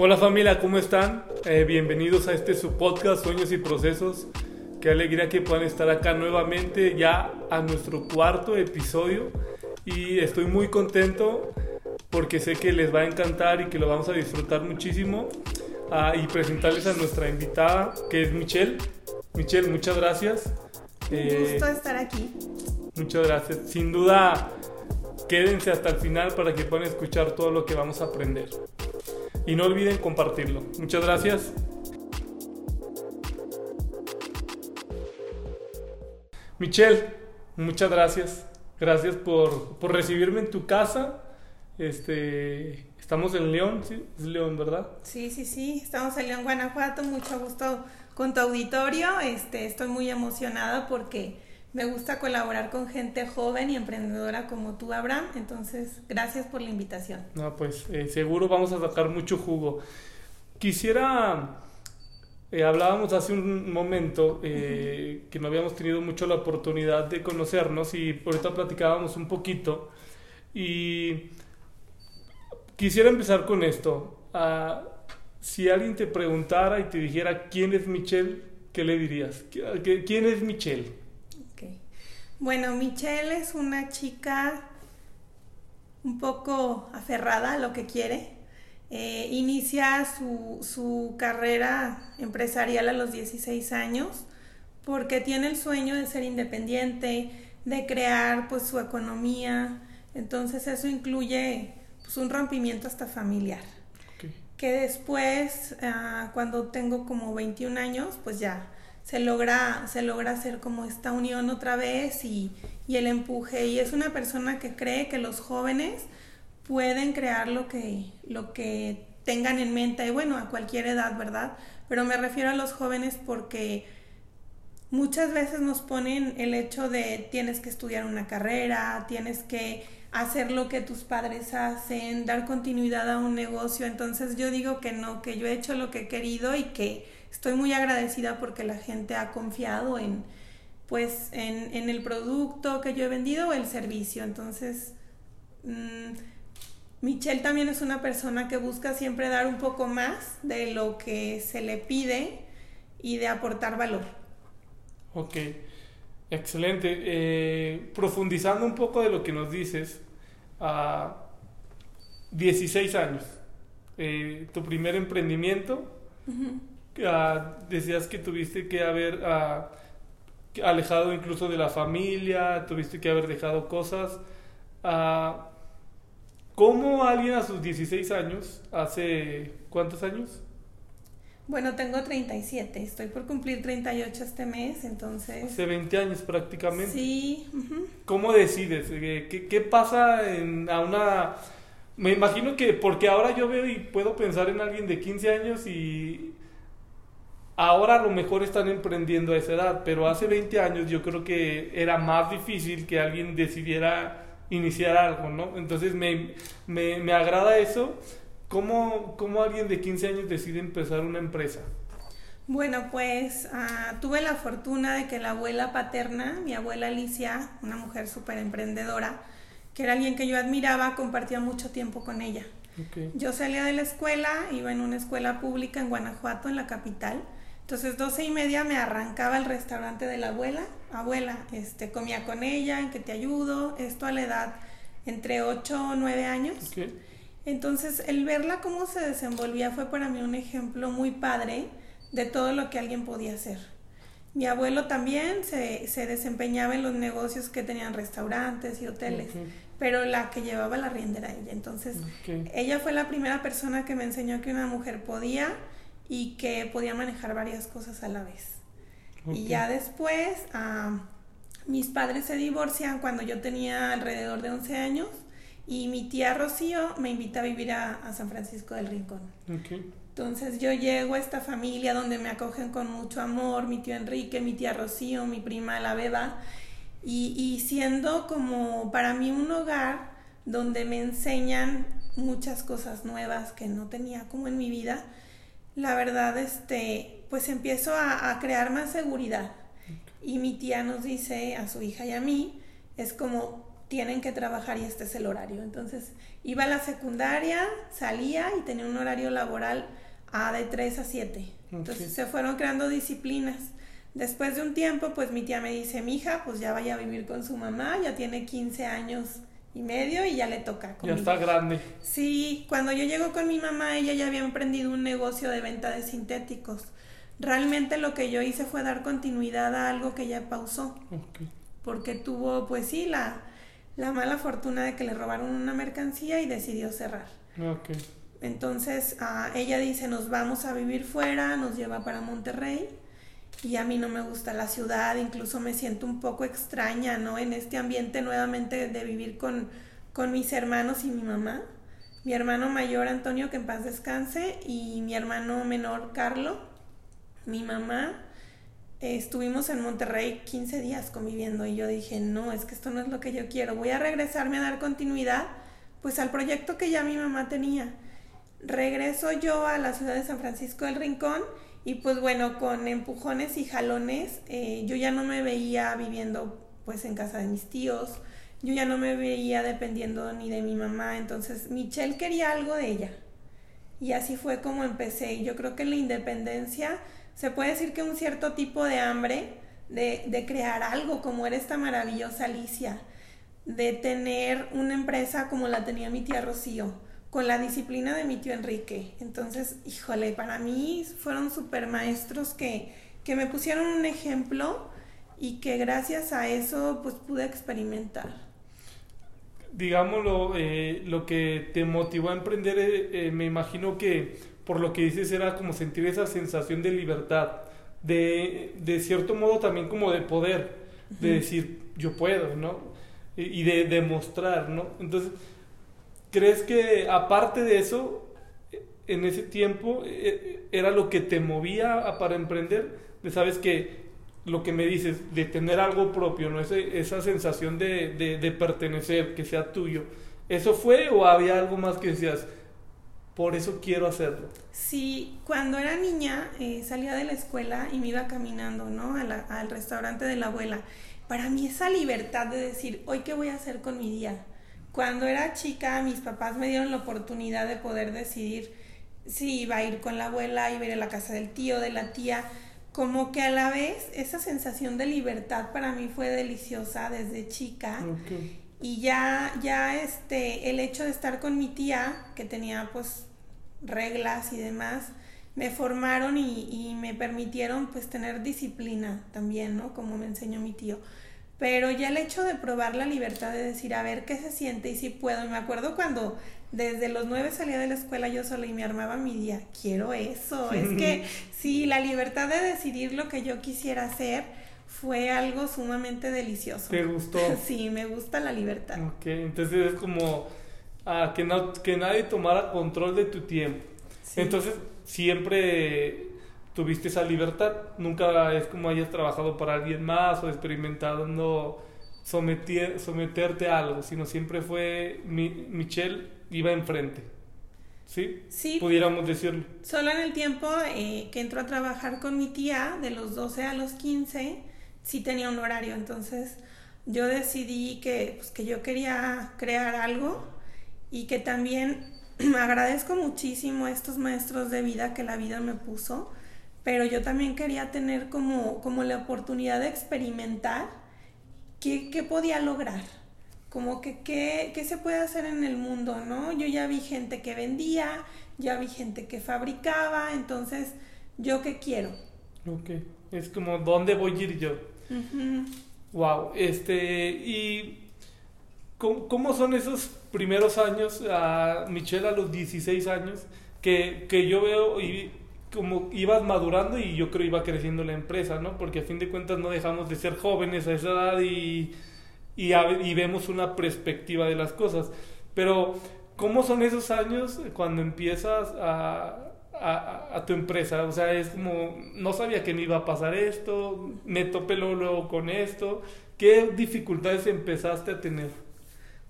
Hola familia, ¿cómo están? Eh, bienvenidos a este su podcast Sueños y Procesos. Qué alegría que puedan estar acá nuevamente ya a nuestro cuarto episodio y estoy muy contento porque sé que les va a encantar y que lo vamos a disfrutar muchísimo ah, y presentarles a nuestra invitada que es Michelle. Michelle, muchas gracias. Un Eh, gusto estar aquí. Muchas gracias. Sin duda, quédense hasta el final para que puedan escuchar todo lo que vamos a aprender. Y no olviden compartirlo. Muchas gracias. Michelle, muchas gracias. Gracias por, por recibirme en tu casa. Este, estamos en León. Es León, ¿verdad? Sí, sí, sí. Estamos en León, Guanajuato. Mucho gusto con tu auditorio. Este, estoy muy emocionada porque me gusta colaborar con gente joven y emprendedora como tú, Abraham. Entonces, gracias por la invitación. No, pues eh, seguro vamos a sacar mucho jugo. Quisiera, eh, hablábamos hace un momento eh, que no habíamos tenido mucho la oportunidad de conocernos y ahorita platicábamos un poquito y quisiera empezar con esto. Ah, si alguien te preguntara y te dijera quién es Michelle, ¿qué le dirías? ¿Qui- qué- ¿Quién es Michelle? Bueno, Michelle es una chica un poco aferrada a lo que quiere. Eh, inicia su, su carrera empresarial a los 16 años porque tiene el sueño de ser independiente, de crear pues su economía. Entonces eso incluye pues, un rompimiento hasta familiar que después, ah, cuando tengo como 21 años, pues ya se logra, se logra hacer como esta unión otra vez y, y el empuje. Y es una persona que cree que los jóvenes pueden crear lo que, lo que tengan en mente, y bueno, a cualquier edad, ¿verdad? Pero me refiero a los jóvenes porque muchas veces nos ponen el hecho de tienes que estudiar una carrera, tienes que hacer lo que tus padres hacen, dar continuidad a un negocio. Entonces yo digo que no, que yo he hecho lo que he querido y que estoy muy agradecida porque la gente ha confiado en pues en, en el producto que yo he vendido o el servicio. Entonces, mm, Michelle también es una persona que busca siempre dar un poco más de lo que se le pide y de aportar valor. Ok, excelente. Eh, profundizando un poco de lo que nos dices, a 16 años, eh, tu primer emprendimiento, ah, decías que tuviste que haber que alejado incluso de la familia, tuviste que haber dejado cosas. Ah, ¿Cómo alguien a sus 16 años, hace cuántos años? Bueno, tengo 37, estoy por cumplir 38 este mes, entonces... Hace 20 años prácticamente. Sí. ¿Cómo decides? Eh, ¿Qué, qué pasa en, a una... Me imagino que porque ahora yo veo y puedo pensar en alguien de 15 años y ahora a lo mejor están emprendiendo a esa edad, pero hace 20 años yo creo que era más difícil que alguien decidiera iniciar algo, ¿no? Entonces me, me, me agrada eso. ¿Cómo, ¿Cómo alguien de 15 años decide empezar una empresa? Bueno, pues ah, tuve la fortuna de que la abuela paterna, mi abuela Alicia, una mujer súper emprendedora, que era alguien que yo admiraba, compartía mucho tiempo con ella. Ok. Yo salía de la escuela, iba en una escuela pública en Guanajuato, en la capital. Entonces, doce y media me arrancaba el restaurante de la abuela. Abuela, este, comía con ella, en que te ayudo. Esto a la edad entre 8 o 9 años. Entonces, el verla cómo se desenvolvía fue para mí un ejemplo muy padre de todo lo que alguien podía hacer. Mi abuelo también se, se desempeñaba en los negocios que tenían restaurantes y hoteles, pero la que llevaba la rienda era ella. Entonces, ella fue la primera persona que me enseñó que una mujer podía y que podía manejar varias cosas a la vez. Y ya después, mis padres se divorcian cuando yo tenía alrededor de 11 años y mi tía Rocío me invita a vivir a, a San Francisco del Rincón. Entonces yo llego a esta familia donde me acogen con mucho amor, mi tío Enrique, mi tía Rocío, mi prima la Beba, y, y siendo como para mí un hogar donde me enseñan muchas cosas nuevas que no tenía como en mi vida, la verdad, este, pues empiezo a, a crear más seguridad. Y mi tía nos dice a su hija y a mí, es como, tienen que trabajar y este es el horario. Entonces iba a la secundaria, salía y tenía un horario laboral a de 3 a 7. Entonces se fueron creando disciplinas. Después de un tiempo, pues mi tía me dice, mi hija, pues ya vaya a vivir con su mamá, ya tiene 15 años y medio y ya le toca. Ya está grande. Sí, cuando yo llego con mi mamá, ella ya había emprendido un negocio de venta de sintéticos. Realmente lo que yo hice fue dar continuidad a algo que ella pausó. Porque tuvo, pues sí, la, la mala fortuna de que le robaron una mercancía y decidió cerrar. Entonces ah, ella dice, nos vamos a vivir fuera, nos lleva para Monterrey y a mí no me gusta la ciudad, incluso me siento un poco extraña, ¿no? En este ambiente nuevamente de vivir con, con mis hermanos y mi mamá. Mi hermano mayor Antonio, que en paz descanse, y mi hermano menor Carlo, mi mamá. estuvimos en Monterrey 15 días conviviendo y yo dije, no, es que esto no es lo que yo quiero, voy a regresarme a dar continuidad pues al proyecto que ya mi mamá tenía. Regreso yo a la ciudad de San Francisco del Rincón y pues bueno, con empujones y jalones, eh, yo ya no me veía viviendo pues en casa de mis tíos, yo ya no me veía dependiendo ni de mi mamá, entonces Michelle quería algo de ella. Y así fue como empecé. Yo creo que la independencia se puede decir que un cierto tipo de hambre de, de crear algo, como era esta maravillosa Alicia, de tener una empresa como la tenía mi tía Rocío con la disciplina de mi tío Enrique. Entonces, híjole, para mí fueron super maestros que, que me pusieron un ejemplo y que gracias a eso pues pude experimentar. Digámoslo, eh, lo que te motivó a emprender, eh, eh, me imagino que por lo que dices era como sentir esa sensación de libertad, de, de cierto modo también como de poder, de decir yo puedo, ¿no? Y de demostrar, ¿no? Entonces, ¿Crees que aparte de eso, en ese tiempo, e, era lo que te movía para emprender? De sabes que lo que me dices, de tener algo propio, ¿no? esa sensación de, de, pertenecer, que sea tuyo. ¿Eso fue o había algo más que decías, por eso quiero hacerlo? Sí, cuando era niña eh, salía de la escuela y me iba caminando, ¿no? al restaurante de la abuela. Para mí esa libertad de decir, hoy qué voy a hacer con mi día cuando era chica, mis papás me dieron la oportunidad de poder decidir si iba a ir con la abuela, iba a ir a la casa del tío, de la tía. Como que a la vez esa sensación de libertad para mí fue deliciosa desde chica. Y ya, ya este, el hecho de estar con mi tía, que tenía pues reglas y demás, me formaron y, y me permitieron pues tener disciplina también, ¿no? Como me enseñó mi tío. Pero ya el hecho de probar la libertad de decir, a ver qué se siente y si puedo. Y me acuerdo cuando desde los nueve salía de la escuela yo sola y me armaba mi día. Quiero eso. es que sí, la libertad de decidir lo que yo quisiera hacer fue algo sumamente delicioso. ¿Te gustó? sí, me gusta la libertad. Ok, entonces es como ah, que, no, que nadie tomara control de tu tiempo. Entonces siempre tuviste esa libertad. Nunca es como hayas trabajado para alguien más o experimentado no someter, someterte a algo, sino siempre fue mi, Michelle iba enfrente. ¿Sí? Sí. Pudiéramos decirlo. Solo en el tiempo eh, que entró a trabajar con mi tía, de los 12 a los 15, sí tenía un horario. Entonces yo decidí que, pues, que yo quería crear algo y que también agradezco muchísimo a estos maestros de vida que la vida me puso pero yo también quería tener como, como la oportunidad de experimentar qué, qué podía lograr, como que qué, qué se puede hacer en el mundo, ¿no? Yo ya vi gente que vendía, ya vi gente que fabricaba, entonces, ¿yo qué quiero? Ok, es como, ¿dónde voy a ir yo? Wow, este, y ¿cómo, son esos primeros años, a Michelle a los 16 años, que, que yo veo y como ibas madurando y yo creo iba creciendo la empresa, ¿no? Porque a fin de cuentas no dejamos de ser jóvenes a esa edad y, y, vemos una perspectiva de las cosas. Pero, ¿cómo son esos años cuando empiezas a, tu empresa? O sea, es como, no sabía que me iba a pasar esto, me topé luego con esto. ¿Qué dificultades empezaste a tener?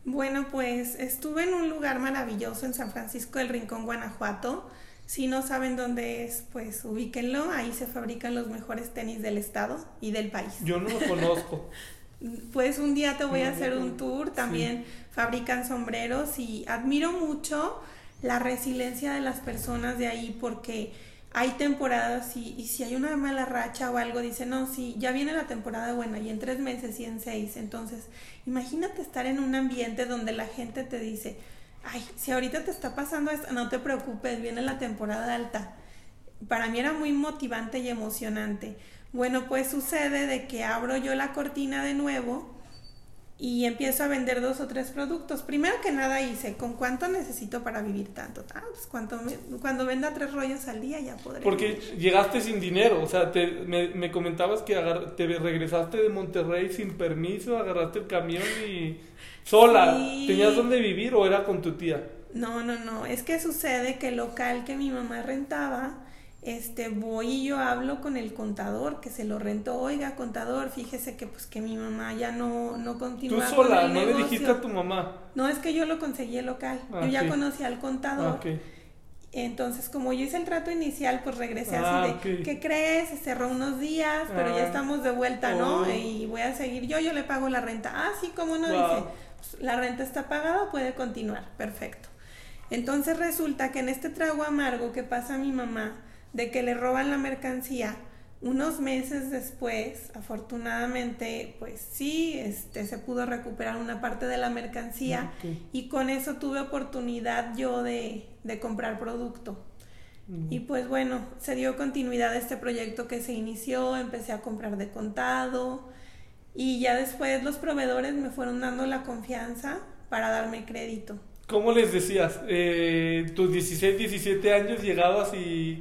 Bueno, pues estuve en un lugar maravilloso en San Francisco del Rincón, Guanajuato si no saben dónde es, pues ubíquenlo. Ahí se fabrican los mejores tenis del estado y del país. Yo no lo conozco. pues un día te voy a hacer un tour, también fabrican sombreros y admiro mucho la resiliencia de las personas de ahí porque hay temporadas y, y, si hay una mala racha o algo, dice, no, sí, ya viene la temporada buena y en tres meses y en seis. Entonces, imagínate estar en un ambiente donde la gente te dice, ay, si ahorita te está pasando esto, no te preocupes, viene la temporada alta. Para mí era muy motivante y emocionante. Bueno, pues sucede de que abro yo la cortina de nuevo y empiezo a vender dos o tres productos. Primero que nada hice, ¿con cuánto necesito para vivir tanto? Ah, pues cuando, cuando venda tres rollos al día ya podré. Porque llegaste sin dinero, o sea, te, me, me, comentabas que te regresaste de Monterrey sin permiso, agarraste el camión y sola. ¿Tenías dónde vivir o era con tu tía? No, no, no, es que sucede que el local que mi mamá rentaba este voy y yo hablo con el contador que se lo rentó, oiga contador, fíjese que pues que mi mamá ya no, no continúa. Tú sola, no le dijiste a tu mamá. No, es que yo lo conseguí el local, yo ya conocí al contador. Ah, Entonces, como yo hice el trato inicial, pues regresé así ah, de, ¿qué crees? Se cerró unos días, pero ya ah. estamos de vuelta, ¿no? Oh. Y voy a seguir yo, yo le pago la renta. Ah, sí, como no dice, la renta está pagada, puede continuar, perfecto. Entonces resulta que en este trago amargo que pasa a mi mamá, de que le roban la mercancía. Unos meses después, afortunadamente, pues sí, este, se pudo recuperar una parte de la mercancía y con eso tuve oportunidad yo de, de comprar producto. Y pues bueno, se dio continuidad a este proyecto que se inició, empecé a comprar de contado y ya después los proveedores me fueron dando la confianza para darme crédito. ¿Cómo les decías? Eh, tus 16, 17 años llegabas y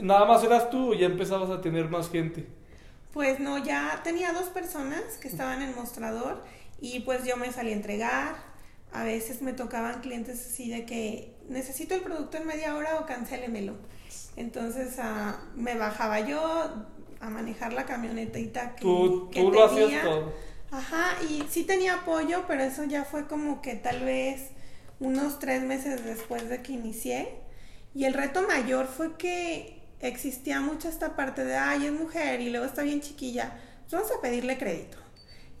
nada más eras tú o ya empezabas a tener más gente? Pues no, ya tenía dos personas que estaban en el mostrador y pues yo me salí a entregar. A veces me tocaban clientes así de que necesito el producto en media hora o cancélemelo. Entonces ah, me bajaba yo a manejar la camionetita que, tú, tú lo hacías todo. Ajá, y sí tenía apoyo, pero eso ya fue como que tal vez unos tres meses después de que inicié y el reto mayor fue que existía mucho esta parte de, ay, es mujer y luego está bien chiquilla, pues vamos a pedirle crédito.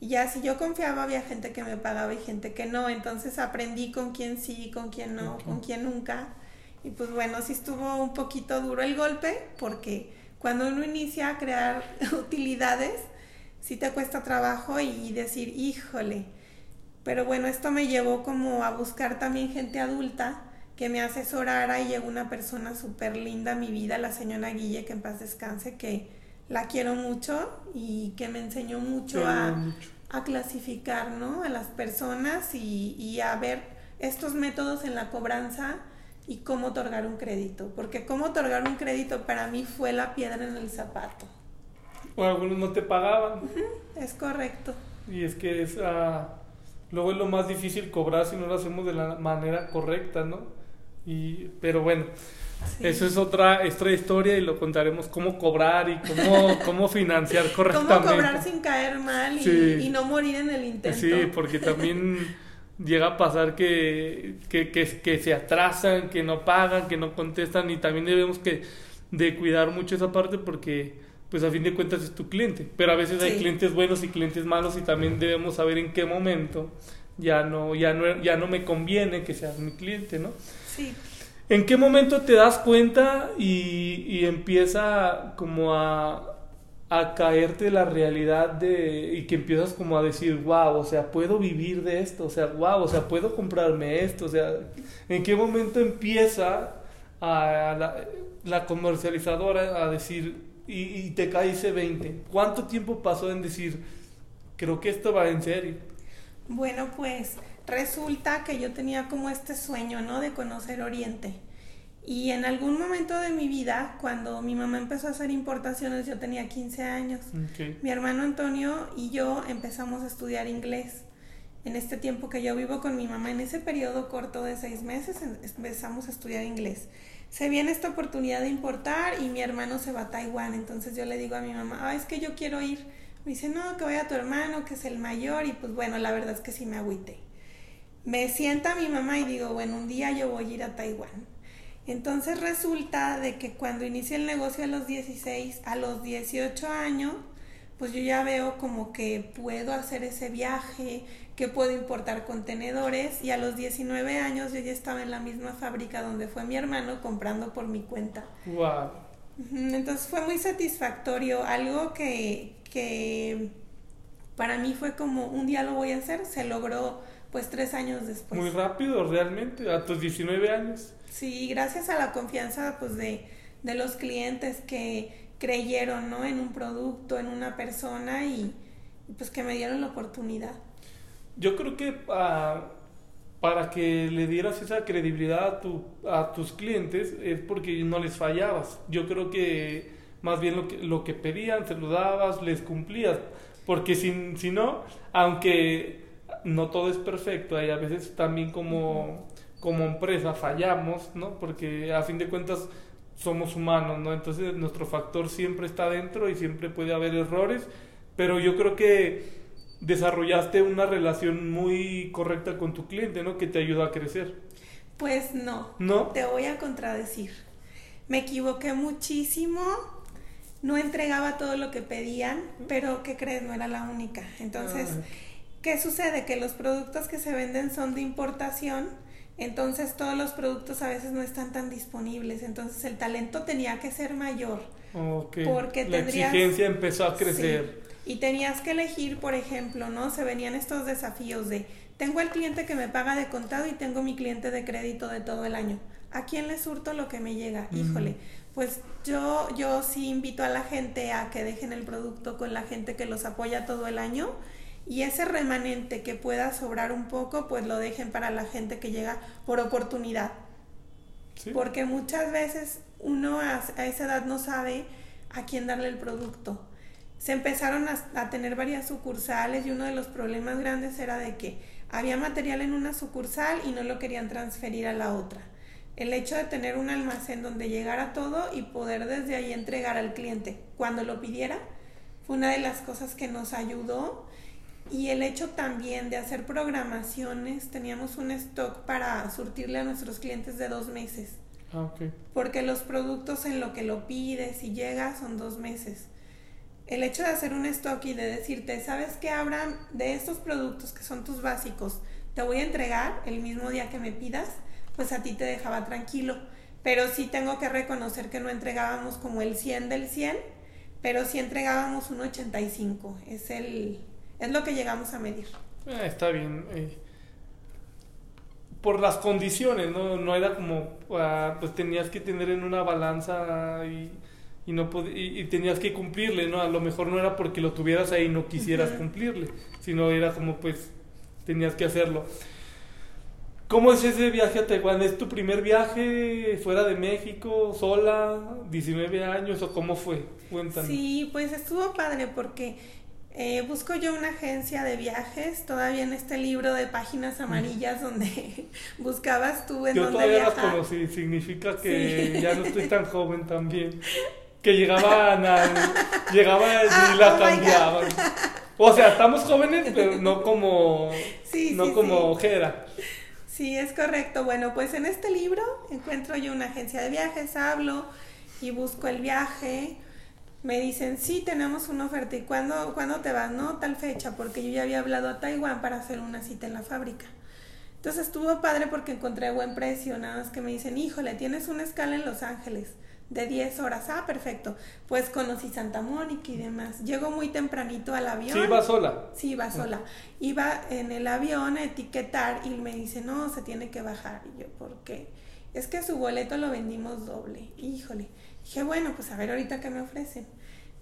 Y ya si yo confiaba había gente que me pagaba y gente que no, entonces aprendí con quién sí, con quién no, con quién nunca. Y pues bueno, sí estuvo un poquito duro el golpe porque cuando uno inicia a crear utilidades, sí te cuesta trabajo y decir, híjole. Pero bueno, esto me llevó como a buscar también gente adulta que me asesorara y llegó una persona súper linda a mi vida, la señora Guille, que en paz descanse, que la quiero mucho y que me enseñó mucho, a, a, clasificar ¿no? a las personas y, y, a ver estos métodos en la cobranza y cómo otorgar un crédito. Porque cómo otorgar un crédito para mí fue la piedra en el zapato. O algunos no te pagaban. es correcto. Y es que es, luego es lo más difícil cobrar si no lo hacemos de la manera correcta, ¿no? Y, pero bueno, eso es otra, otra historia y lo contaremos cómo cobrar y cómo, cómo financiar correctamente. Cómo cobrar sin caer mal y, no morir en el intento. Sí, porque también llega a pasar que, que, que, se atrasan, que no pagan, que no contestan y también debemos que de cuidar mucho esa parte porque pues a fin de cuentas es tu cliente, pero a veces hay clientes buenos y clientes malos y también debemos saber en qué momento ya no ya no ya no me conviene que seas mi cliente, ¿no? ¿En qué momento te das cuenta y, empieza como a, a, caerte la realidad de, y que empiezas como a decir, wow, o sea, puedo vivir de esto, o sea, wow, o sea, puedo comprarme esto, o sea, ¿en qué momento empieza a, la, comercializadora a decir, y, y te cae ese 20? ¿Cuánto tiempo pasó en decir, creo que esto va en serio? Bueno, pues resulta que yo tenía como este sueño, ¿no? De conocer Oriente. Y en algún momento de mi vida, cuando mi mamá empezó a hacer importaciones, yo tenía 15 años. Mi hermano Antonio y yo empezamos a estudiar inglés. En este tiempo que yo vivo con mi mamá, en ese periodo corto de seis meses, em, empezamos a estudiar inglés. Se viene esta oportunidad de importar y mi hermano se va a Taiwán. Entonces yo le digo a mi mamá, ah, es que yo quiero ir. Me dice, no, que vaya tu hermano, que es el mayor. Y pues bueno, la verdad es que sí me agüité me sienta mi mamá y digo, bueno, un día yo voy a ir a Taiwán. Entonces resulta de que cuando inicié el negocio a los 16, a los 18 años, pues yo ya veo como que puedo hacer ese viaje, que puedo importar contenedores y a los 19 años yo ya estaba en la misma fábrica donde fue mi hermano comprando por mi cuenta. Wow. Entonces fue muy satisfactorio, algo que, que para mí fue como un día lo voy a hacer, se logró pues tres años después. Muy rápido realmente, a tus 19 años. Sí, gracias a la confianza pues de, de los clientes que creyeron ¿no? en un producto, en una persona y, pues que me dieron la oportunidad. Yo creo que ah, para que le dieras esa credibilidad a, tu, a tus clientes es porque no les fallabas. Yo creo que más bien lo que, lo que pedían, se lo dabas, les cumplías. Porque si, si no, aunque no todo es perfecto, hay a veces también como, como empresa fallamos, ¿no? Porque a fin de cuentas somos humanos, ¿no? Entonces nuestro factor siempre está dentro y siempre puede haber errores, pero yo creo que desarrollaste una relación muy correcta con tu cliente, ¿no? Que te ayuda a crecer. Pues no. ¿No? Te voy a contradecir. Me equivoqué muchísimo. No entregaba todo lo que pedían, pero ¿qué crees? No era la única. Entonces, ah. ¿Qué sucede? Que los productos que se venden son de importación, entonces todos los productos a veces no están tan disponibles. Entonces el talento tenía que ser mayor. Porque la exigencia empezó a crecer. Y tenías que elegir, por ejemplo, ¿no? Se venían estos desafíos de, tengo el cliente que me paga de contado y tengo mi cliente de crédito de todo el año. ¿A quién le surto lo que me llega? Híjole, pues yo, yo sí invito a la gente a que dejen el producto con la gente que los apoya todo el año y ese remanente que pueda sobrar un poco, pues lo dejen para la gente que llega por oportunidad. Porque muchas veces uno a, a esa edad no sabe a quién darle el producto se empezaron a, tener varias sucursales y uno de los problemas grandes era de que había material en una sucursal y no lo querían transferir a la otra. El hecho de tener un almacén donde llegara todo y poder desde ahí entregar al cliente cuando lo pidiera fue una de las cosas que nos ayudó y el hecho también de hacer programaciones, teníamos un stock para surtirle a nuestros clientes de dos meses. Ah, okay. Porque los productos en lo que lo pides y llega son dos meses el hecho de hacer un stock y de decirte, ¿sabes qué, Abraham? De estos productos que son tus básicos, te voy a entregar el mismo día que me pidas, pues a ti te dejaba tranquilo. Pero sí tengo que reconocer que no entregábamos como el 100 del 100, pero sí entregábamos un 85. Es, el, es lo que llegamos a medir. Ah, está bien. Eh, por las condiciones, ¿no? No era como, ah, pues tenías que tener en una balanza y y no y, tenías que cumplirle, ¿no? A lo mejor no era porque lo tuvieras ahí y no quisieras cumplirle, sino era como pues tenías que hacerlo. ¿Cómo es ese viaje a Taiwán? ¿Es tu primer viaje fuera de México, sola, 19 años o cómo fue? Cuéntame. Sí, pues estuvo padre porque eh, busco yo una agencia de viajes, todavía en este libro de páginas amarillas donde buscabas tú en Yo dónde todavía las conocí, significa que ya no estoy tan joven también que llegaban a, llegaban y la oh cambiaban. O sea, estamos jóvenes, pero no como, no como ojera. Sí, es correcto. Bueno, pues en este libro encuentro yo una agencia de viajes, hablo y busco el viaje. Me dicen, sí, tenemos una oferta. ¿Y cuándo, cuándo te vas? No, tal fecha, porque yo ya había hablado a Taiwán para hacer una cita en la fábrica. Entonces estuvo padre porque encontré buen precio. Nada más que me dicen, híjole, tienes una escala en Los Ángeles de 10 horas. Ah, perfecto. Pues conocí Santa Mónica y demás. Llego muy tempranito al avión. ¿Sí iba sola? Sí, iba sola. Iba en el avión a etiquetar y me dice, no, se tiene que bajar. Y yo, ¿por qué? Es que su boleto lo vendimos doble. Híjole. Dije, bueno, pues a ver ahorita qué me ofrecen.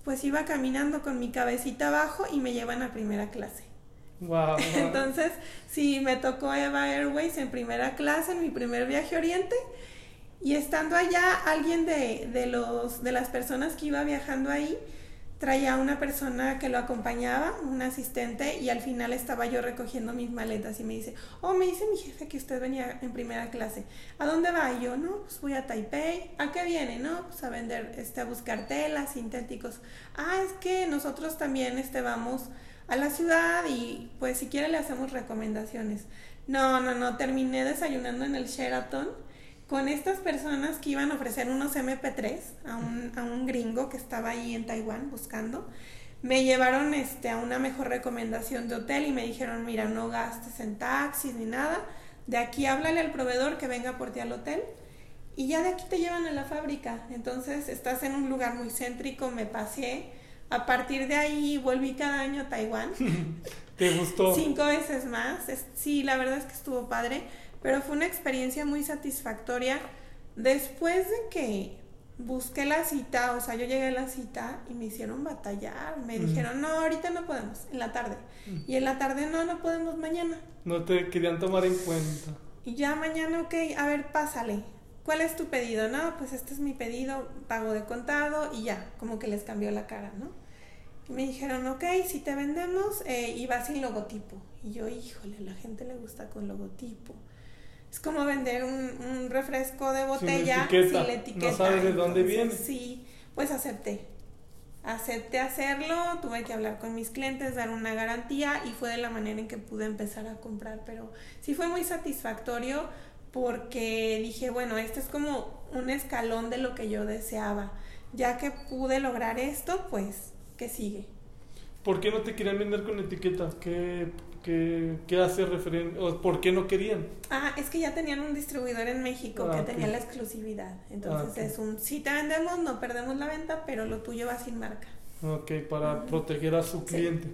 Pues iba caminando con mi cabecita abajo y me llevan a primera clase. Wow. Entonces, sí, me tocó Eva Airways en primera clase en mi primer viaje a Oriente y estando allá, alguien de, de, los, de las personas que iba viajando ahí traía una persona que lo acompañaba, un asistente, y al final estaba yo recogiendo mis maletas y me dice, oh, me dice mi jefe que usted venía en primera clase. ¿A dónde va? Yo, no, pues voy a Taipei. ¿A qué viene? No, pues a vender, este, a buscar telas, sintéticos. Ah, es que nosotros también este, vamos a la ciudad y pues si quiere le hacemos recomendaciones. No, no, no, terminé desayunando en el Sheraton con estas personas que iban a ofrecer unos MP3 a un, a un gringo que estaba ahí en Taiwán buscando. me llevaron este, a una mejor recomendación de hotel y me dijeron, mira, no gastes en taxis ni nada, de aquí háblale al proveedor que venga por ti al hotel y ya de aquí te llevan a la fábrica. Entonces estás en un lugar muy céntrico, me pasé. A partir de ahí volví cada año a Taiwán. ¿Te gustó? Cinco veces más. sí, la verdad es que estuvo padre, pero fue una experiencia muy satisfactoria. Después de que busqué la cita, o sea, yo llegué a la cita y me hicieron batallar. Me dijeron, no, ahorita no podemos, en la tarde. Y en la tarde, no, no podemos mañana. No te querían tomar en cuenta. Y ya mañana, ok, a ver, pásale. ¿Cuál es tu pedido? No, pues este es mi pedido, pago de contado y ya, como que les cambió la cara, ¿no? Y me dijeron, ok, si te vendemos eh, y va sin logotipo. Y yo, híjole, a la gente le gusta con logotipo. Es como vender un, refresco de botella sin, la etiqueta. No sabes de dónde viene. Sí, pues acepté. Acepté hacerlo, tuve que hablar con mis clientes, dar una garantía y fue de la manera en que pude empezar a comprar. Pero sí fue muy satisfactorio porque dije, bueno, este es como un escalón de lo que yo deseaba. Ya que pude lograr esto, pues, ¿qué sigue? ¿Por qué no te querían vender con etiqueta? ¿Qué, ¿Qué, qué hace referencia? ¿O por qué no querían? Ah, es que ya tenían un distribuidor en México que ah, tenía la exclusividad. Entonces ah, es un, si te vendemos, no perdemos la venta, pero lo tuyo va sin marca. Ok, para proteger a su cliente.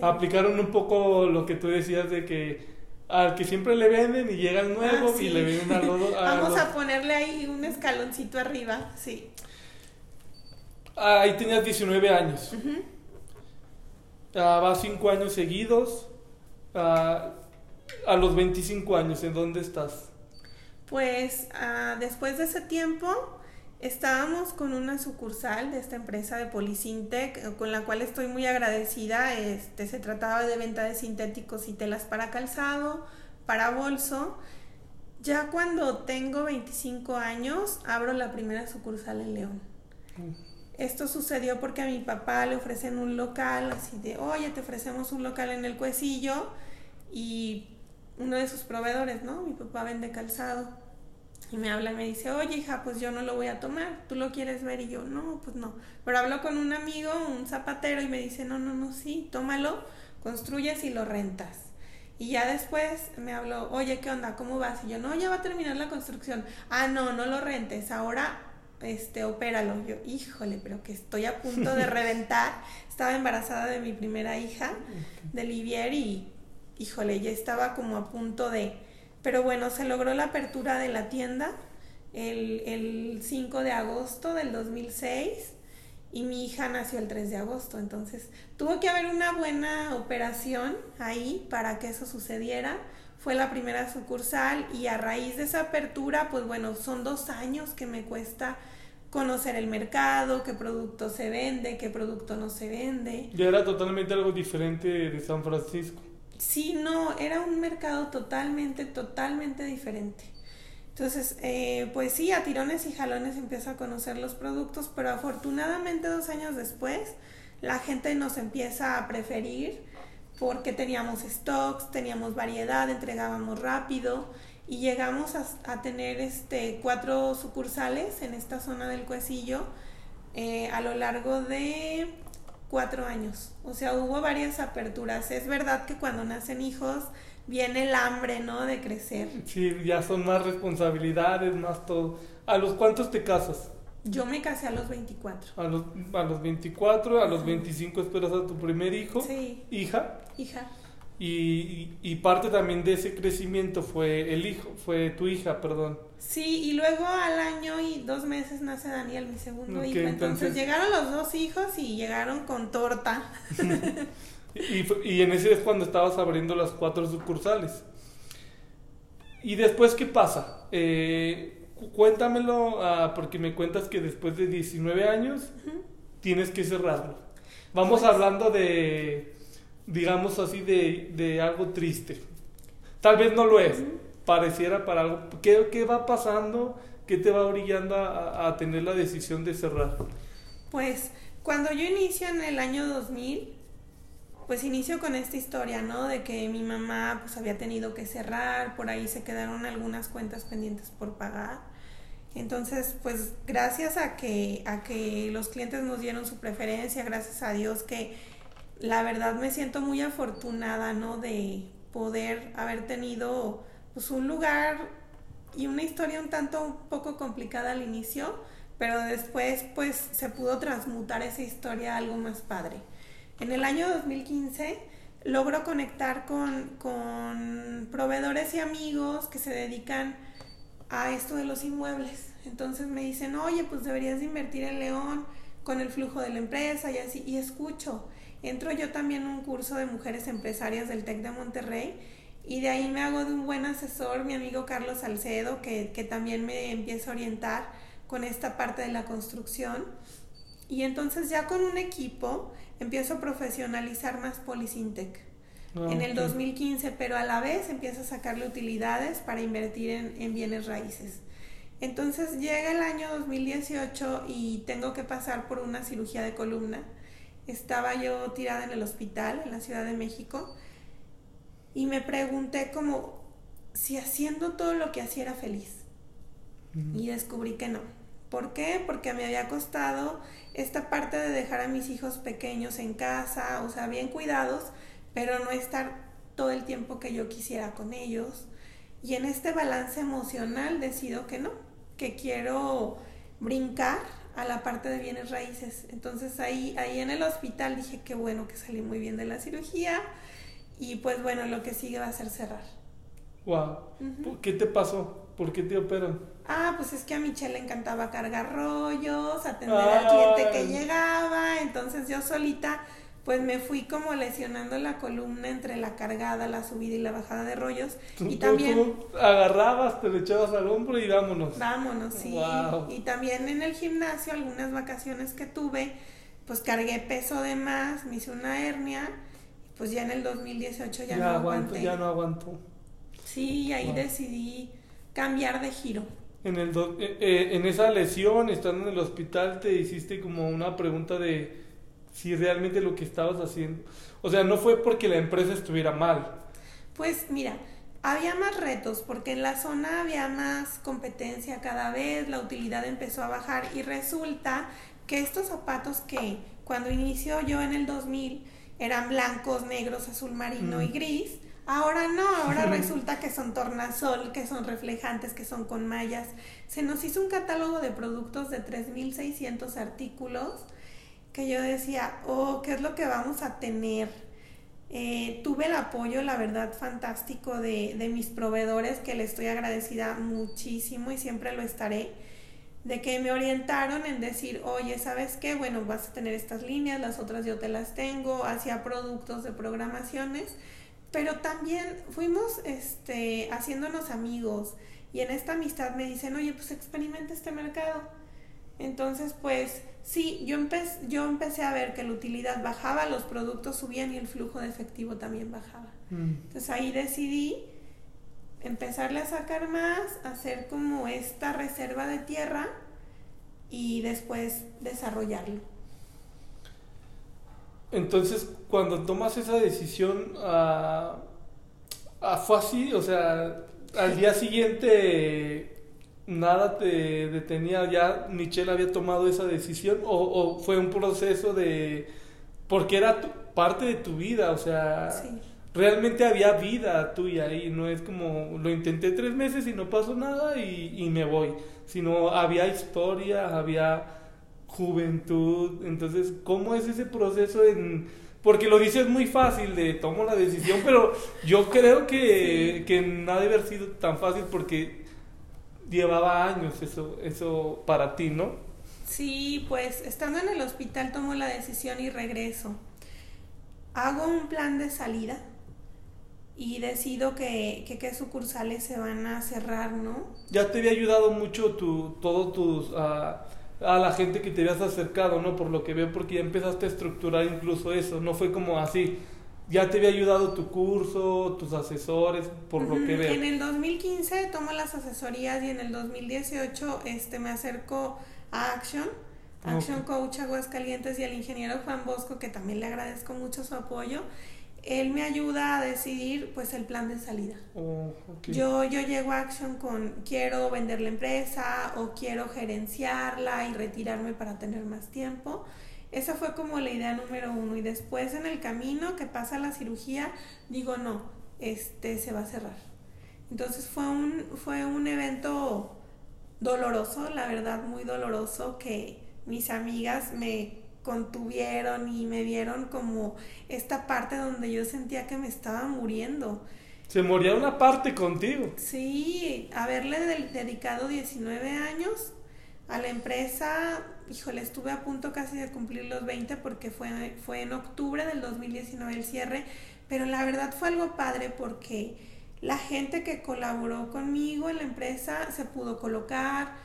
Aplicaron un poco lo que tú decías de que al que siempre le venden y llega el nuevo ah, y le venden al otro. Vamos a ponerle ahí un escaloncito arriba, sí. ahí tenías 19 años. Uh vas 5 años seguidos a los 25 años, ¿en dónde estás? Pues ah, después de ese tiempo estábamos con una sucursal de esta empresa de Policintec, eh, con la cual estoy muy agradecida. Este, se trataba de venta de sintéticos y telas para calzado, para bolso. Ya cuando tengo 25 años, abro la primera sucursal en León. Esto sucedió porque a mi papá le ofrecen un local, así de, oye, te ofrecemos un local en el Cuecillo y uno de sus proveedores, ¿no? Mi papá vende calzado. Y me habla y me dice, oye hija, pues yo no lo voy a tomar, ¿tú lo quieres ver? Y yo, no, pues no. Pero hablo con un amigo, un zapatero, y me dice, no, no, no, sí, tómalo, construyes y lo rentas. Y ya después me habló, oye, ¿qué onda? ¿Cómo vas? Y yo, no, ya va a terminar la construcción. Ah, no, no lo rentes, ahora, este, opéralo. Yo, híjole, pero que estoy a punto de reventar. Estaba embarazada de mi primera hija, de Livier, y híjole, ya estaba como a punto de... Pero bueno, se logró la apertura de la tienda el, el 5 de agosto del 2006 y mi hija nació el 3 de agosto. Entonces tuvo que haber una buena operación ahí para que eso sucediera. Fue la primera sucursal y a raíz de esa apertura, pues bueno, son dos años que me cuesta conocer el mercado, qué producto se vende, qué producto no se vende. Ya era totalmente algo diferente de San Francisco. Sí, no, era un mercado totalmente, totalmente diferente. Entonces, eh, pues sí, a tirones y jalones empieza a conocer los productos, pero afortunadamente dos años después la gente nos empieza a preferir porque teníamos stocks, teníamos variedad, entregábamos rápido y llegamos a, tener este cuatro sucursales en esta zona del Cuecillo eh, a lo largo de cuatro años. O sea, hubo varias aperturas. Es verdad que cuando nacen hijos viene el hambre, ¿no? De crecer. Sí, ya son más responsabilidades, más todo. ¿A los cuántos te casas? Yo me casé a los 24. A los, a los 24, a los 25 esperas a tu primer hijo. Sí. ¿Hija? Hija. Y, y, parte también de ese crecimiento fue el hijo, fue tu hija, perdón. Sí, y luego al año y dos meses nace Daniel, mi segundo hijo. Entonces, llegaron los dos hijos y llegaron con torta. y, y en ese es cuando estabas abriendo las cuatro sucursales. ¿Y después qué pasa? Eh, cuéntamelo, ah, porque me cuentas que después de 19 años tienes que cerrarlo. Vamos pues hablando de digamos así, de, de algo triste. Tal vez no lo es, pareciera para algo. ¿Qué, ¿Qué, va pasando? ¿Qué te va brillando a, a, tener la decisión de cerrar? Pues cuando yo inicio en el año 2000, pues inicio con esta historia, ¿no? De que mi mamá pues había tenido que cerrar, por ahí se quedaron algunas cuentas pendientes por pagar. Entonces, pues gracias a que, a que los clientes nos dieron su preferencia, gracias a Dios que la verdad me siento muy afortunada, ¿no? De poder haber tenido pues un lugar y una historia un tanto un poco complicada al inicio, pero después pues se pudo transmutar esa historia a algo más padre. En el año 2015 logro conectar con, con proveedores y amigos que se dedican a esto de los inmuebles. Entonces me dicen, oye, pues deberías de invertir en León con el flujo de la empresa y así, y escucho. Entro yo también en un curso de mujeres empresarias del TEC de Monterrey y de ahí me hago de un buen asesor, mi amigo Carlos Salcedo, que, que también me empieza a orientar con esta parte de la construcción. Y entonces ya con un equipo empiezo a profesionalizar más Policintec ah, en el 2015, pero a la vez empiezo a sacarle utilidades para invertir en, en bienes raíces. Entonces llega el año 2018 y tengo que pasar por una cirugía de columna. Estaba yo tirada en el hospital en la Ciudad de México y me pregunté como si haciendo todo lo que hacía era feliz. Y descubrí que no. ¿Por qué? Porque me había costado esta parte de dejar a mis hijos pequeños en casa, o sea, bien cuidados, pero no estar todo el tiempo que yo quisiera con ellos. Y en este balance emocional decido que no, que quiero brincar a la parte de bienes raíces. Entonces ahí, ahí en el hospital dije que bueno que salí muy bien de la cirugía y pues bueno, lo que sigue va a ser cerrar. Wow. ¿Qué te pasó? ¿Por qué te operan? Ah, pues es que a Michelle le encantaba cargar rollos, atender al cliente que llegaba, entonces yo solita pues me fui como lesionando la columna entre la cargada, la subida y la bajada de rollos. y también... agarrabas, te le echabas al hombro y vámonos. Vámonos, sí. Y también en el gimnasio, algunas vacaciones que tuve, pues cargué peso de más, me hice una hernia, pues ya en el 2018 ya, no aguanté. Ya no aguanto. Sí, y ahí decidí cambiar de giro. En, el eh, eh, en esa lesión, estando en el hospital, te hiciste como una pregunta de si realmente lo que estabas haciendo. O sea, no fue porque la empresa estuviera mal. Pues mira, había más retos porque en la zona había más competencia cada vez, la utilidad empezó a bajar y resulta que estos zapatos que cuando inició yo en el 2000 eran blancos, negros, azul marino y gris, Ahora no, ahora resulta que son tornasol, que son reflejantes, que son con mallas. Se nos hizo un catálogo de productos de 3.600 artículos que yo decía, oh, ¿qué es lo que vamos a tener? Eh, tuve el apoyo, la verdad, fantástico de, de mis proveedores, que le estoy agradecida muchísimo y siempre lo estaré, de que me orientaron en decir, oye, ¿sabes qué? Bueno, vas a tener estas líneas, las otras yo te las tengo, hacia productos de programaciones pero también fuimos este, haciéndonos amigos y en esta amistad me dicen, oye, pues experimenta este mercado. Entonces, pues sí, yo, empecé, yo empecé a ver que la utilidad bajaba, los productos subían y el flujo de efectivo también bajaba. Mm. Entonces ahí decidí empezarle a sacar más, hacer como esta reserva de tierra y después desarrollarlo. Entonces, cuando tomas esa decisión, uh, fue así, o sea, al día siguiente nada te detenía, ya Michelle había tomado esa decisión, o, fue un proceso de, porque era parte de tu vida, o sea, realmente había vida tuya ahí, no es como, lo intenté tres meses y no pasó nada y, y me voy, sino había historia, había juventud. Entonces, ¿cómo es ese proceso en...? Porque lo dices muy fácil de tomo la decisión, pero yo creo que, que no ha de haber sido tan fácil porque llevaba años eso, eso para ti, ¿no? Sí, pues estando en el hospital tomo la decisión y regreso. Hago un plan de salida y decido que, que, sucursales se van a cerrar, ¿no? Ya te había ayudado mucho tu, todos tus... Ah, a la gente que te habías acercado, ¿no? Por lo que veo, porque ya empezaste a estructurar incluso eso, no fue como así. Ya te había ayudado tu curso, tus asesores, por lo que veo. En el 2015 tomo las asesorías y en el 2018 este, me acerco a Action, Action Coach Aguascalientes y al ingeniero Juan Bosco, que también le agradezco mucho su apoyo. Él me ayuda a decidir pues el plan de salida. Oh, yo, yo llego a Action con quiero vender la empresa o quiero gerenciarla y retirarme para tener más tiempo. Esa fue como la idea número uno. Y después en el camino que pasa la cirugía, digo no, este se va a cerrar. Entonces fue un, fue un evento doloroso, la verdad muy doloroso, que mis amigas me contuvieron y me vieron como esta parte donde yo sentía que me estaba muriendo. Se moría una parte contigo. Sí, haberle dedicado 19 años a la empresa, híjole, estuve a punto casi de cumplir los 20 porque fue, fue en octubre del 2019 el cierre, pero la verdad fue algo padre porque la gente que colaboró conmigo en la empresa se pudo colocar,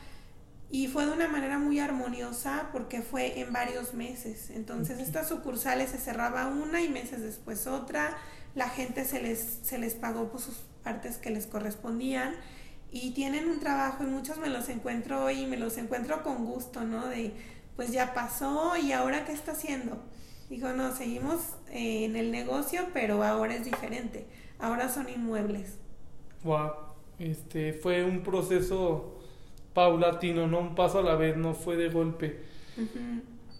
y fue de una manera muy armoniosa porque fue en varios meses. Entonces estas sucursales se cerraba una y meses después otra, la gente se les, se les pagó por sus partes que les correspondían y tienen un trabajo y muchos me los encuentro hoy y me los encuentro con gusto, ¿no? De pues ya pasó y ahora qué está haciendo. Dijo, no, seguimos eh, en el negocio, pero ahora es diferente. Ahora son inmuebles. Wow, este fue un proceso paulatino, no un paso a la vez, no fue de golpe.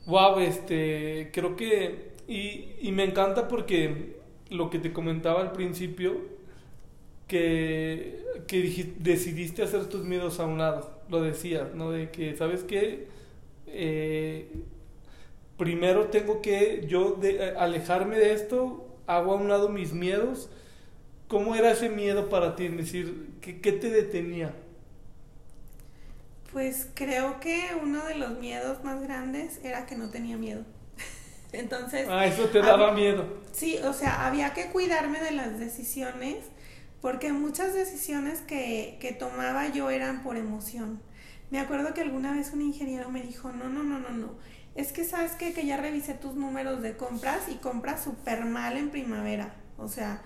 Wow, este, creo que, y, y me encanta porque lo que te comentaba al principio, que, que decidiste hacer tus miedos a un lado, lo decías, ¿no? De que, ¿sabes qué? Eh, primero tengo que yo de, alejarme de esto, hago a un lado mis miedos. ¿Cómo era ese miedo para ti? Es decir, ¿qué, qué te detenía? Pues creo que uno de los miedos más grandes era que no tenía miedo. Entonces... Ah, eso te daba miedo. Sí, o sea, había que cuidarme de las decisiones porque muchas decisiones que, que tomaba yo eran por emoción. Me acuerdo que alguna vez un ingeniero me dijo, no, no, no, no, no. Es que sabes qué? que ya revisé tus números de compras y compras súper mal en primavera. O sea,